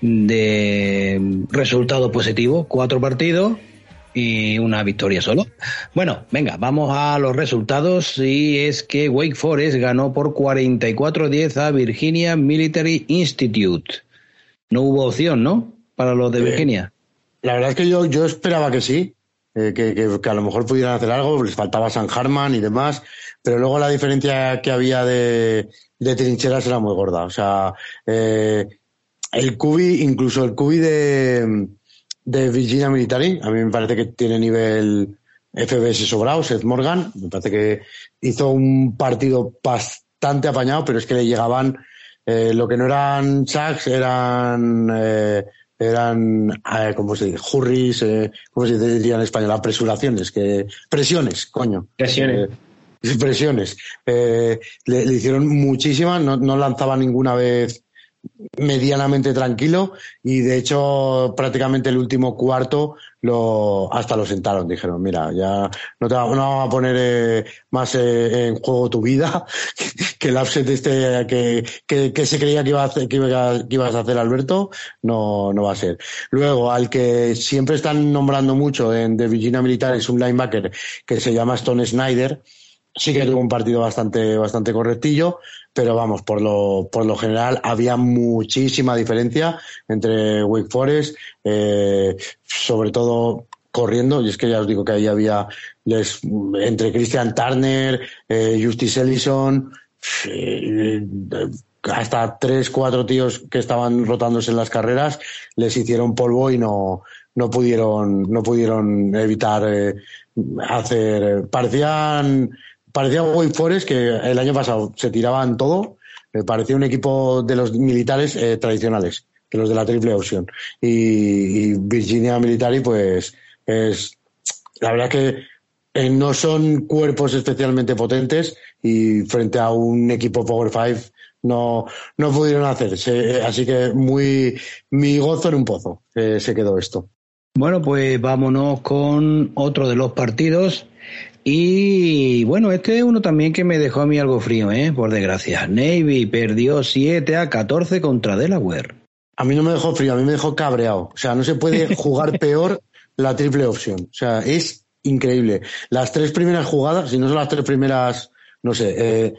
de resultado positivo, cuatro partidos y una victoria solo. Bueno, venga, vamos a los resultados y es que Wake Forest ganó por 44-10 a Virginia Military Institute. No hubo opción, ¿no? Para los de Virginia. La verdad es que yo, yo esperaba que sí, eh, que, que, que, a lo mejor pudieran hacer algo, les faltaba San Harman y demás, pero luego la diferencia que había de, de trincheras era muy gorda. O sea, eh, el cubi, incluso el cubi de, de Virginia Military, a mí me parece que tiene nivel FBS sobrado, Seth Morgan, me parece que hizo un partido bastante apañado, pero es que le llegaban eh, lo que no eran sacks, eran eh, eran, eh, ¿cómo se dice? Hurries, eh, ¿cómo se diría en español? Apresuraciones, que, presiones, coño. Presiones. Eh, <laughs> presiones. Eh, le, le, hicieron muchísimas, no, no lanzaba ninguna vez medianamente tranquilo y de hecho prácticamente el último cuarto lo hasta lo sentaron. Dijeron mira ya no te no vamos a poner eh, más eh, en juego tu vida <laughs> que el upset este que, que, se creía que, iba a hacer, que ibas a hacer Alberto no, no va a ser luego al que siempre están nombrando mucho en de Virginia Militar es un linebacker que se llama Stone Snyder. Sí que tuvo un partido bastante, bastante correctillo, pero vamos, por lo, por lo general había muchísima diferencia entre Wake Forest, eh, sobre todo corriendo, y es que ya os digo que ahí había les, entre Christian Turner, eh, Justice Ellison, eh, hasta tres, cuatro tíos que estaban rotándose en las carreras, les hicieron polvo y no, no pudieron, no pudieron evitar eh, hacer, parecían parecía Wake Forest que el año pasado se tiraban todo, me parecía un equipo de los militares eh, tradicionales, de los de la triple opción. Y, y, Virginia Military, pues, es, la verdad que eh, no son cuerpos especialmente potentes y frente a un equipo Power Five no, no pudieron hacerse. Eh, así que muy, mi gozo en un pozo eh, se quedó esto. Bueno, pues vámonos con otro de los partidos y bueno, este es uno también que me dejó a mí algo frío, ¿eh? por desgracia. Navy perdió 7 a 14 contra Delaware. A mí no me dejó frío, a mí me dejó cabreado. O sea, no se puede <laughs> jugar peor la triple opción. O sea, es increíble. Las tres primeras jugadas, si no son las tres primeras, no sé, eh,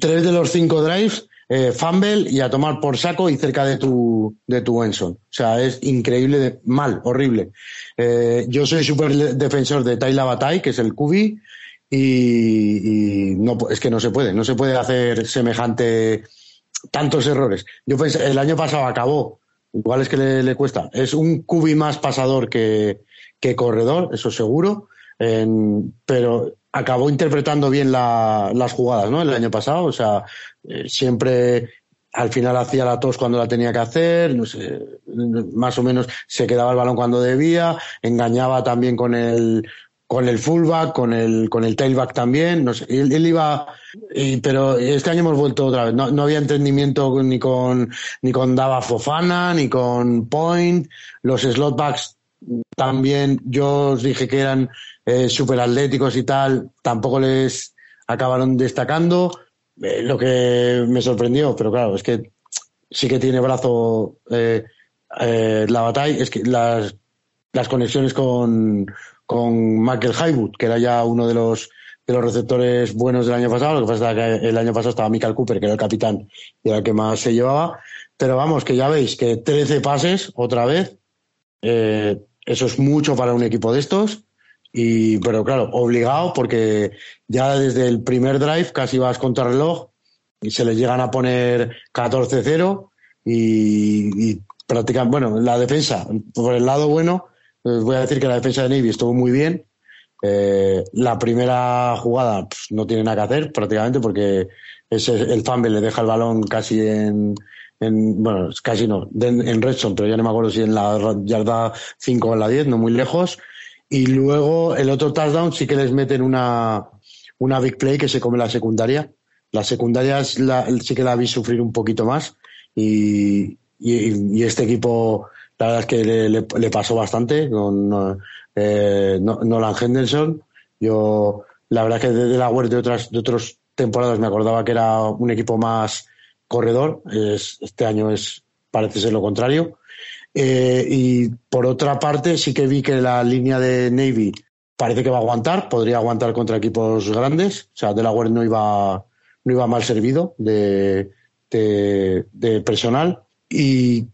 tres de los cinco drives, eh, fumble y a tomar por saco y cerca de tu, de tu Enson. O sea, es increíble, mal, horrible. Eh, yo soy súper defensor de Tyler Batay, que es el Kubi, y, no, es que no se puede, no se puede hacer semejante, tantos errores. Yo pensé, el año pasado acabó, igual es que le, cuesta, es un Kubi más pasador que, que corredor, eso seguro, pero acabó interpretando bien la, las jugadas, ¿no? El año pasado, o sea, eh, siempre al final hacía la tos cuando la tenía que hacer, no sé, más o menos se quedaba el balón cuando debía, engañaba también con el con el fullback, con el con el tailback también, no sé, él, él iba y, pero este año hemos vuelto otra vez, no, no había entendimiento ni con ni con Dava Fofana, ni con Point, los slotbacks también yo os dije que eran eh, súper atléticos y tal, tampoco les acabaron destacando. Eh, lo que me sorprendió, pero claro, es que sí que tiene brazo eh, la batalla, es que las, las conexiones con, con Michael Highwood, que era ya uno de los de los receptores buenos del año pasado, lo que pasa es que el año pasado estaba Michael Cooper, que era el capitán y era el que más se llevaba, pero vamos, que ya veis que 13 pases otra vez, eso es mucho para un equipo de estos. Y, pero claro, obligado porque ya desde el primer drive casi vas contra el reloj y se les llegan a poner 14-0 y, y practican, bueno, la defensa, por el lado bueno, les voy a decir que la defensa de Navy estuvo muy bien. Eh, la primera jugada pues, no tiene nada que hacer prácticamente porque ese, el fumble le deja el balón casi en, en, bueno, casi no, en, Redstone, pero ya no me acuerdo si en la yarda 5 o en la 10, no muy lejos. Y luego el otro touchdown sí que les meten una, una big play que se come la secundaria. La secundaria sí que la vi sufrir un poquito más y, y, este equipo, la verdad es que le, pasó bastante con eh, Nolan Henderson. Yo, la verdad es que de la web de otras, de otras temporadas me acordaba que era un equipo más, corredor. Es, este año es parece ser lo contrario. Eh, y por otra parte, sí que vi que la línea de Navy parece que va a aguantar, podría aguantar contra equipos grandes. O sea, Delaware no iba, no iba mal servido de, de, personal. Y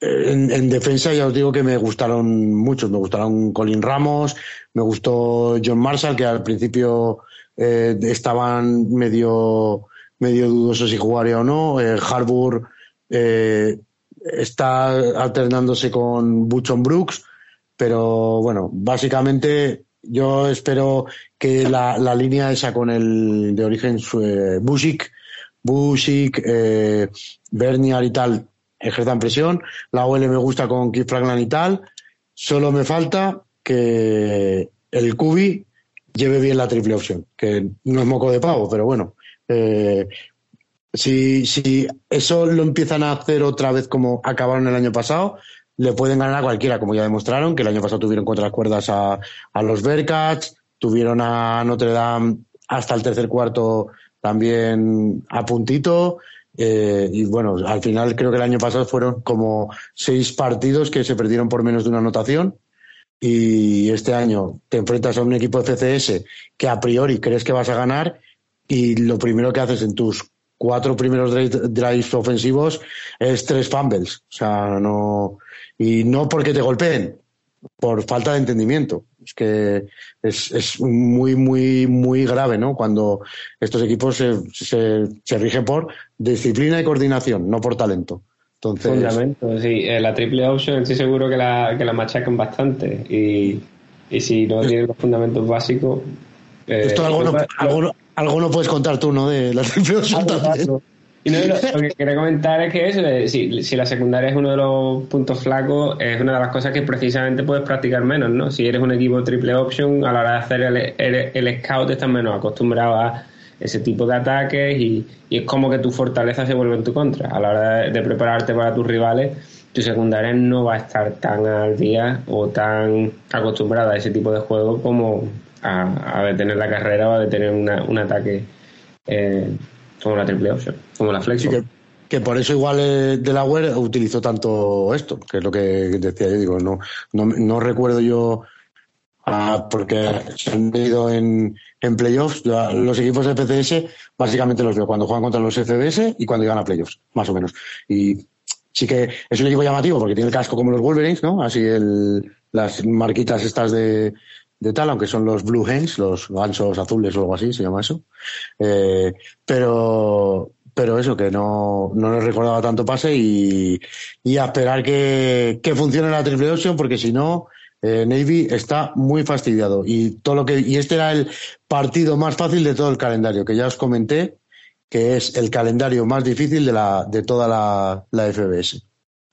en, en, defensa ya os digo que me gustaron muchos. Me gustaron Colin Ramos, me gustó John Marshall, que al principio eh, estaban medio medio dudoso si jugaría o no. Eh, Harbour eh, está alternándose con Buchon Brooks, pero bueno, básicamente yo espero que la, la línea esa con el de origen eh, Bushik, Bushik, eh, Bernier y tal ejerzan presión. La OL me gusta con Keith Franklin y tal. Solo me falta que el Cubi lleve bien la triple opción, que no es moco de pavo, pero bueno. Eh, si, si eso lo empiezan a hacer otra vez como acabaron el año pasado, le pueden ganar a cualquiera, como ya demostraron, que el año pasado tuvieron contra las cuerdas a, a los Bearcats, tuvieron a Notre Dame hasta el tercer cuarto también a puntito. Eh, y bueno, al final creo que el año pasado fueron como seis partidos que se perdieron por menos de una anotación. Y este año te enfrentas a un equipo FCS que a priori crees que vas a ganar y lo primero que haces en tus cuatro primeros drives ofensivos es tres fumbles. O sea, no. Y no porque te golpeen, por falta de entendimiento. Es que es, es muy, muy, muy grave, ¿no? Cuando estos equipos se, se, se rigen por disciplina y coordinación, no por talento. Entonces, Fundamento, sí. Eh, la triple option estoy seguro que la, que la machacan bastante. Y, y si no tiene los fundamentos básicos. Eh, esto algo no, algo, algo no puedes contar tú, ¿no? De la. <laughs> Y no, lo, lo, que quería comentar es que eso, si, si, la secundaria es uno de los puntos flacos, es una de las cosas que precisamente puedes practicar menos, ¿no? Si eres un equipo triple option, a la hora de hacer el, el, el scout estás menos acostumbrado a ese tipo de ataques y, y, es como que tu fortaleza se vuelve en tu contra. A la hora de, de prepararte para tus rivales, tu secundaria no va a estar tan al día o tan acostumbrada a ese tipo de juego como a, a detener la carrera o a detener una, un ataque. Eh, como la triple option, como la flex. Sí, que, que, por eso igual eh, Delaware utilizó tanto esto, que es lo que decía yo, digo, no, no, no recuerdo yo ah, porque se han ido en, en playoffs, los equipos de PCS básicamente los veo cuando juegan contra los FBS y cuando llegan a playoffs, más o menos. Y sí que es un equipo llamativo porque tiene el casco como los Wolverines, ¿no? Así el, las marquitas estas de, de tal, aunque son los Blue Hens, los gansos azules o algo así, se llama eso. Eh, pero, pero eso, que no, no les recordaba tanto pase y, y a esperar que, que funcione la triple option, porque si no, eh, Navy está muy fastidiado. Y todo lo que, y este era el partido más fácil de todo el calendario, que ya os comenté, que es el calendario más difícil de la, de toda la, la FBS.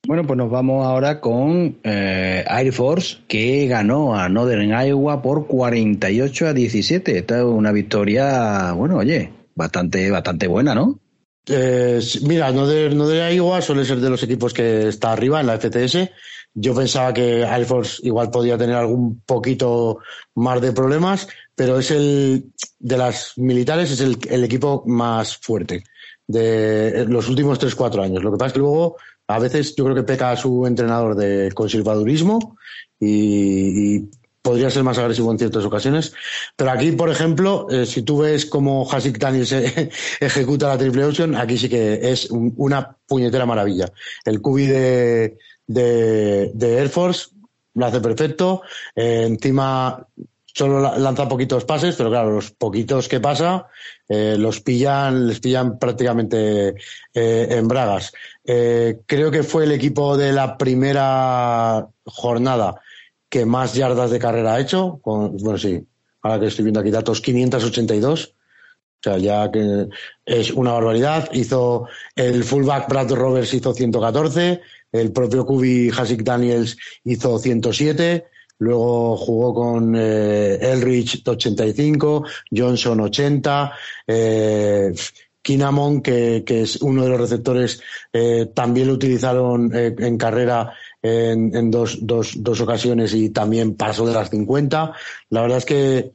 Bueno, pues nos vamos ahora con eh, Air Force, que ganó a Northern Iowa por 48 a 17. Esta es una victoria, bueno, oye, bastante, bastante buena, ¿no? Eh, mira, Northern, Northern Iowa suele ser de los equipos que está arriba en la FTS. Yo pensaba que Air Force igual podía tener algún poquito más de problemas, pero es el de las militares es el, el equipo más fuerte de los últimos 3-4 años. Lo que pasa es que luego a veces yo creo que peca a su entrenador de conservadurismo y, podría ser más agresivo en ciertas ocasiones. Pero aquí, por ejemplo, eh, si tú ves cómo Hasik Daniels <laughs> ejecuta la triple option, aquí sí que es un, una puñetera maravilla. El cubi de, de, de, Air Force lo hace perfecto. Eh, encima solo lanza poquitos pases, pero claro, los poquitos que pasa eh, los pillan, les pillan prácticamente eh, en bragas. Eh, creo que fue el equipo de la primera jornada que más yardas de carrera ha hecho. Con, bueno, sí, ahora que estoy viendo aquí datos, 582. O sea, ya que es una barbaridad. Hizo el fullback Brad Roberts hizo 114, el propio Kubi Hasik Daniels hizo 107. Luego jugó con eh, Elrich 85, Johnson 80, eh, Kinamon, que, es uno de los receptores, eh, también lo utilizaron eh, en carrera en, dos, dos, dos, ocasiones y también pasó de las 50. La verdad es que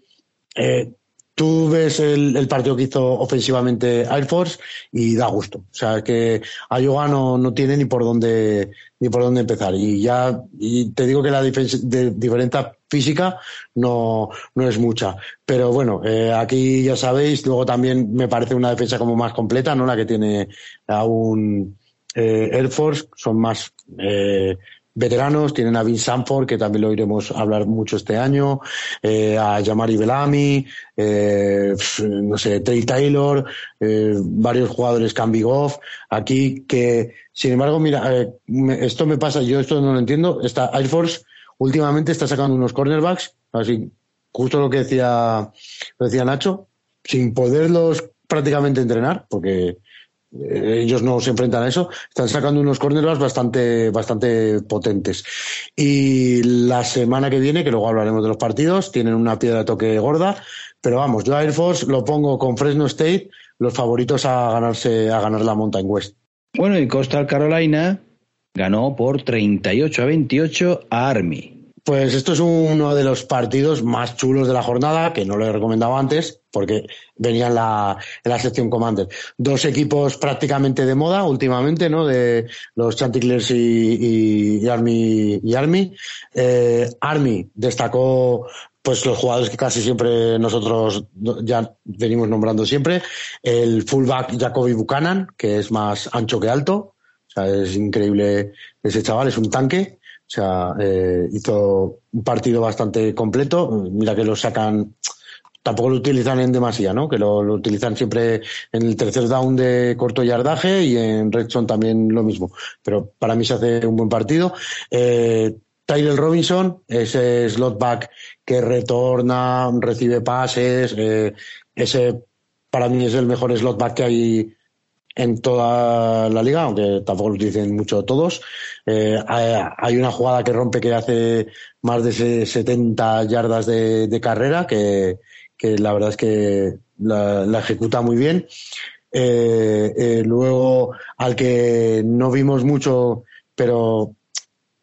tú ves el, el, partido que hizo ofensivamente Air Force y da gusto. O sea, que Iowa no, no tiene ni por dónde ni por dónde empezar. Y ya y te digo que la de, diferencia física no, no es mucha. Pero bueno, eh, aquí ya sabéis, luego también me parece una defensa como más completa, ¿no? La que tiene aún eh, Air Force, son más eh, veteranos, tienen a Vince Sanford, que también lo iremos a hablar mucho este año, eh, a Yamari Belami, eh, no sé, Trey Taylor, eh, varios jugadores Cambigoff, aquí que, sin embargo, mira, eh, esto me pasa, yo esto no lo entiendo, está Air Force últimamente está sacando unos cornerbacks, así, justo lo que decía, lo decía Nacho, sin poderlos prácticamente entrenar, porque eh, ellos no se enfrentan a eso, están sacando unos cornerbacks bastante, bastante potentes. Y la semana que viene, que luego hablaremos de los partidos, tienen una piedra de toque gorda, pero vamos, yo a Air Force lo pongo con Fresno State, los favoritos a ganarse, a ganar la Mountain West. Bueno, y Coastal Carolina ganó por 38 a 28 a Army. Pues esto es uno de los partidos más chulos de la jornada, que no lo he recomendado antes, porque venía en la, la sección Commander. Dos equipos prácticamente de moda últimamente, ¿no? De los Chanticleers y, y, Army. Army. Eh, Army destacó pues los jugadores que casi siempre nosotros ya venimos nombrando siempre. El fullback Jacoby Buchanan, que es más ancho que alto. O sea, es increíble ese chaval, es un tanque. O sea, eh, hizo un partido bastante completo. Mira que lo sacan, tampoco lo utilizan en demasía, ¿no? Que lo, utilizan siempre en el tercer down de corto yardaje y en red también lo mismo. Pero para mí se hace un buen partido. Eh, Tyler Robinson, ese slot back que retorna, recibe pases, eh, ese para mí es el mejor slot back que hay en toda la liga, aunque tampoco lo dicen mucho todos. Eh, hay una jugada que rompe que hace más de 70 yardas de, carrera, que, la verdad es que la, ejecuta muy bien. Eh, eh, luego, al que no vimos mucho, pero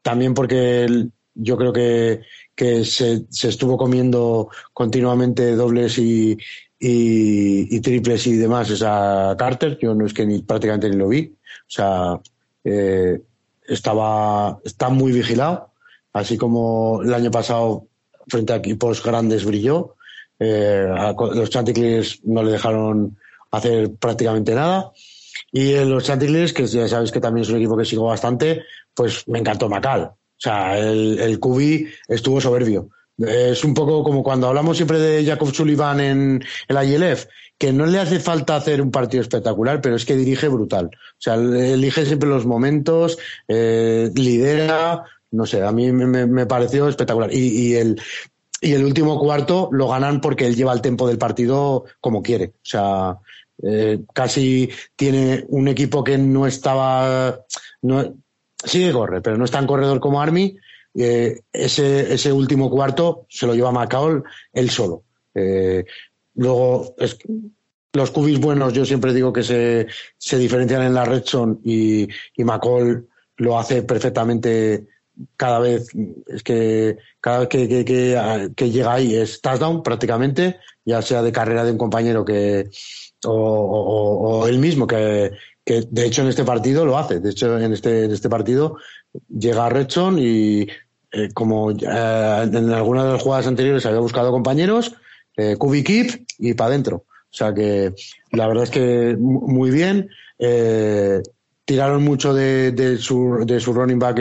también porque yo creo que, que se, se estuvo comiendo continuamente dobles y, y, triples y demás es a Carter. Yo no es que ni prácticamente ni lo vi. O sea, eh, estaba, está muy vigilado. Así como el año pasado frente a equipos grandes brilló. Eh, los Chanticleers no le dejaron hacer prácticamente nada. Y en los Chanticleers, que ya sabéis que también es un equipo que sigo bastante, pues me encantó Macal. O sea, el, el estuvo soberbio. Es un poco como cuando hablamos siempre de Jacob Sullivan en el ILF, que no le hace falta hacer un partido espectacular, pero es que dirige brutal. O sea, elige siempre los momentos, eh, lidera, no sé, a mí me, pareció espectacular. Y, el, y el último cuarto lo ganan porque él lleva el tempo del partido como quiere. O sea, eh, casi tiene un equipo que no estaba, no, sigue corre, pero no es tan corredor como Army eh, ese, ese último cuarto se lo lleva Macaul él solo. Eh, luego, los cubis buenos, yo siempre digo que se, se diferencian en la red y, y McCall lo hace perfectamente cada vez. Es que cada vez que, que, llega ahí es touchdown prácticamente, ya sea de carrera de un compañero que o, o, él mismo que, que de hecho en este partido lo hace. De hecho, en este, en este partido llega Redson y eh, como eh, en algunas de las jugadas anteriores había buscado compañeros, eh, y para adentro. O sea que la verdad es que muy bien. Eh, tiraron mucho de, de, su, de su running back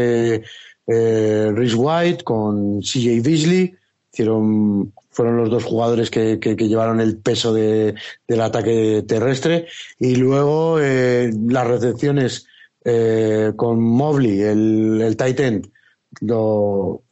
eh, Rhys White con CJ Beasley. Hicieron, fueron los dos jugadores que, que, llevaron el peso de, del ataque terrestre. Y luego las recepciones con Mobley, el, el tight end, lo,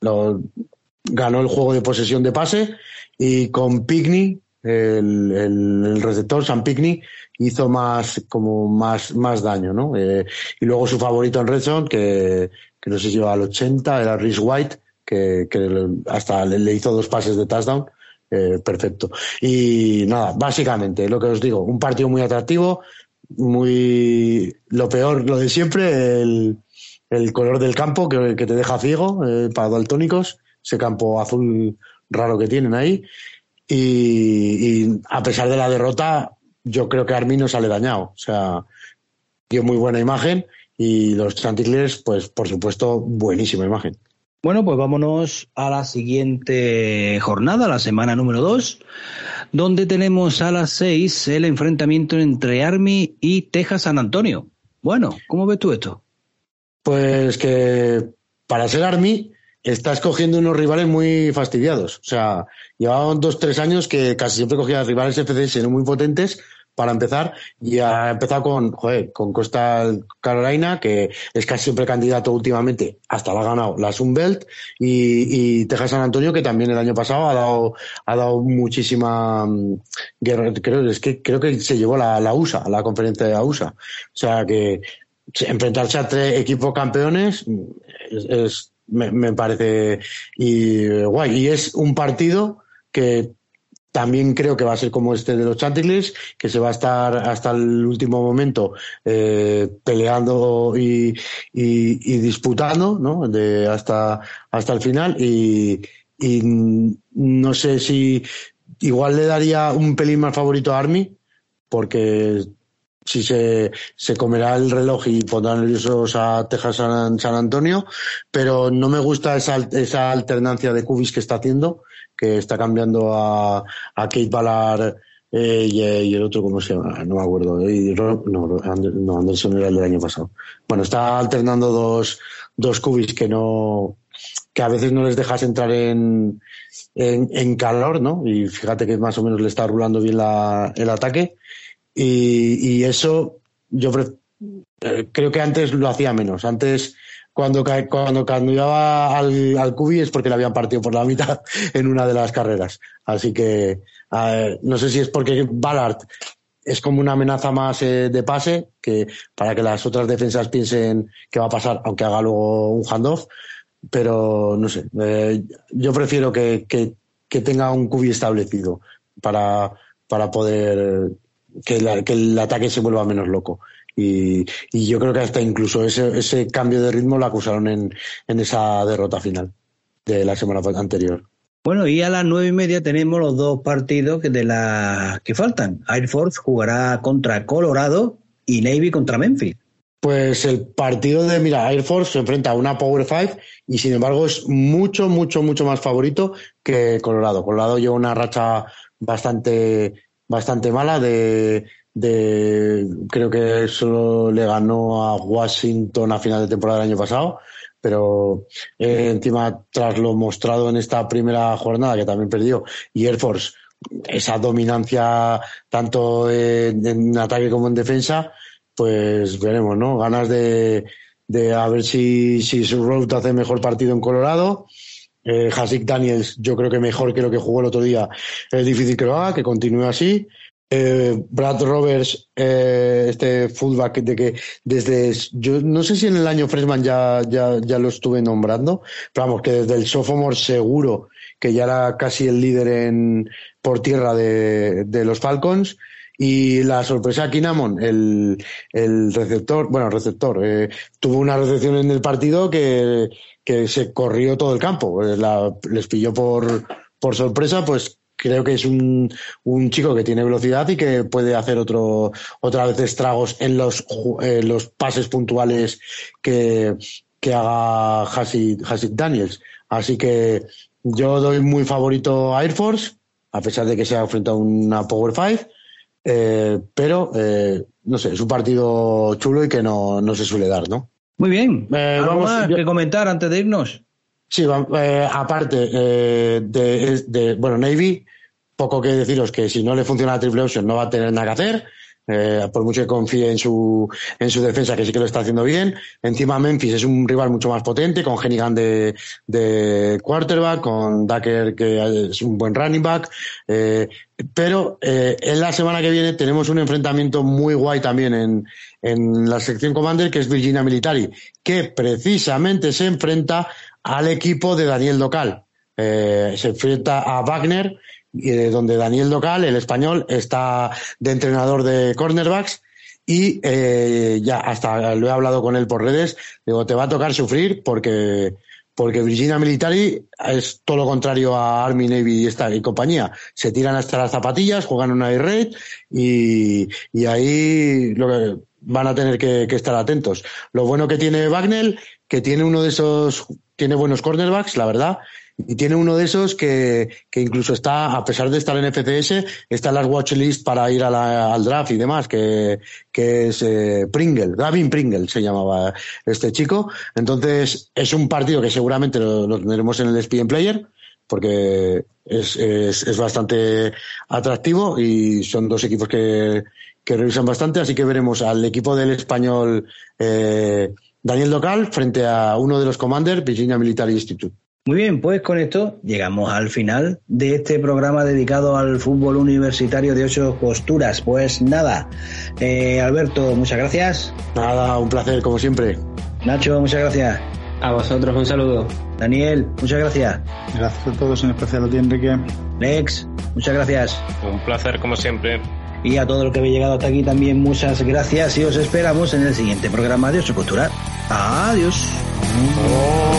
ganó el juego de posesión de pase y con Pigney, el, el, receptor Sam Pigney, hizo más como más, más daño, ¿no? Eh, y luego su favorito en Red que, que no sé si lleva al 80, era Rhys White, que, que hasta le, hizo dos pases de touchdown. Eh, perfecto. Y nada, básicamente, lo que os digo, un partido muy atractivo, muy lo peor, lo de siempre, el, el color del campo que, te deja ciego eh, para daltónicos, ese campo azul raro que tienen ahí. Y, a pesar de la derrota, yo creo que Armin no sale dañado. O sea, dio muy buena imagen y los Chanticleers, pues por supuesto, buenísima imagen. Bueno, pues vámonos a la siguiente jornada, la semana número 2, donde tenemos a las 6 el enfrentamiento entre Army y Texas San Antonio. Bueno, ¿cómo ves tú esto? Pues que para ser Army está escogiendo unos rivales muy fastidiados. O sea, llevaban dos, tres años que casi siempre cogía rivales FCS no muy potentes, para empezar y ha empezado con, con Costa Carolina, que es casi siempre candidato últimamente, hasta la ha ganado la Sunbelt, y, y Texas San Antonio, que también el año pasado ha dado, ha dado muchísima mm, guerra, creo, es que creo que se llevó la, la USA, la conferencia de la USA. O sea que enfrentarse a tres equipos campeones es, me, me, parece y, guay. Y es un partido que también creo que va a ser como este de los Chanticleers, que se va a estar hasta el último momento eh, peleando y, disputando, ¿no? Hasta, hasta el final. Y, y no sé si igual le daría un pelín más favorito a Army, porque si se, se comerá el reloj y pondrá nerviosos a Texas San, San Antonio, pero no me gusta esa, esa alternancia de cubis que está haciendo, que está cambiando a, a Kate Ballard eh, y, y, el otro, ¿cómo se llama? No me acuerdo. Y, no, no, Anderson era el del año pasado. Bueno, está alternando dos, dos cubis que no, que a veces no les dejas entrar en, en, en calor, ¿no? Y fíjate que más o menos le está rulando bien la, el ataque y, y eso yo eh, creo que antes lo hacía menos. Antes, cuando, cuando cambiaba al, al Cubi es porque le habían partido por la mitad <laughs> en una de las carreras. Así que no sé si es porque Ballard es como una amenaza más eh, de pase, que para que las otras defensas piensen que va a pasar, aunque haga luego un handoff. Pero no sé, eh, yo prefiero que, que, que tenga un cubi establecido para, para poder que, la, que el ataque se vuelva menos loco. Y, y, yo creo que hasta incluso ese, ese cambio de ritmo lo acusaron en, en esa derrota final de la semana anterior. Bueno, y a las nueve y media tenemos los dos partidos de la que faltan. Air Force jugará contra Colorado y Navy contra Memphis. Pues el partido de, mira, Air Force se enfrenta a una Power Five y sin embargo es mucho, mucho, mucho más favorito que Colorado. Colorado lleva una racha bastante bastante mala de, de creo que solo le ganó a Washington a final de temporada del año pasado pero eh, encima tras lo mostrado en esta primera jornada que también perdió y Air Force esa dominancia tanto en, ataque como en defensa pues veremos no ganas de, de a ver si si su road hace mejor partido en Colorado eh, Hasik Daniels, yo creo que mejor que lo que jugó el otro día. Es difícil que lo haga, que continúe así. Eh, Brad Roberts, eh, este fullback de que desde, yo no sé si en el año freshman ya, ya, ya lo estuve nombrando, pero vamos, que desde el sophomore seguro que ya era casi el líder en, por tierra de, de los Falcons. Y la sorpresa Kinamon, el, el receptor, bueno, receptor, eh, tuvo una recepción en el partido que, que se corrió todo el campo. Eh, la, les pilló por, por sorpresa, pues creo que es un, un, chico que tiene velocidad y que puede hacer otro, otra vez estragos en los, eh, los pases puntuales que, que haga Hasid, Hasid Daniels. Así que yo doy muy favorito a Air Force, a pesar de que se ha enfrentado a una Power Five, eh, pero eh, no sé, es un partido chulo y que no, no se suele dar, ¿no? Muy bien. Eh, ¿Algo vamos, más yo, que comentar antes de irnos? Sí, eh, aparte eh, de, bueno, Navy, poco que deciros que si no le funciona la triple option no va a tener nada que hacer. Eh, por mucho que confíe en su, en su defensa, que sí que lo está haciendo bien. Encima Memphis es un rival mucho más potente, con Hennigan de, de quarterback, con Ducker que es un buen running back. Eh, pero eh, en la semana que viene tenemos un enfrentamiento muy guay también en, en la sección Commander, que es Virginia Military, que precisamente se enfrenta al equipo de Daniel Docal. Eh, se enfrenta a Wagner, eh, donde Daniel Docal, el español, está de entrenador de cornerbacks y eh, ya hasta lo he hablado con él por redes, digo, te va a tocar sufrir porque porque Virginia Military es todo lo contrario a Army, Navy y, esta, y compañía. Se tiran hasta las zapatillas, juegan una air raid y, y ahí lo que van a tener que, que, estar atentos. Lo bueno que tiene Wagner, que tiene uno de esos, tiene buenos cornerbacks, la verdad, y tiene uno de esos que, que incluso está, a pesar de estar en FCS, está en las watchlist para ir a la, al draft y demás, que, que es eh, Pringle, Gavin Pringle se llamaba este chico. Entonces, es un partido que seguramente lo, tendremos en el ESPN Player, porque es, es, es bastante atractivo y son dos equipos que, que revisan bastante, así que veremos al equipo del español eh, Daniel Docal frente a uno de los Commanders, Virginia Military Institute. Muy bien, pues con esto llegamos al final de este programa dedicado al fútbol universitario de ocho costuras. Pues nada, eh, Alberto, muchas gracias. Nada, un placer como siempre. Nacho, muchas gracias. A vosotros un saludo. Daniel, muchas gracias. Gracias a todos, en especial a ti, Enrique. Lex, muchas gracias. Un placer como siempre. Y a todo el que habéis llegado hasta aquí también muchas gracias y os esperamos en el siguiente programa de Ocho Costuras. Adiós. Oh.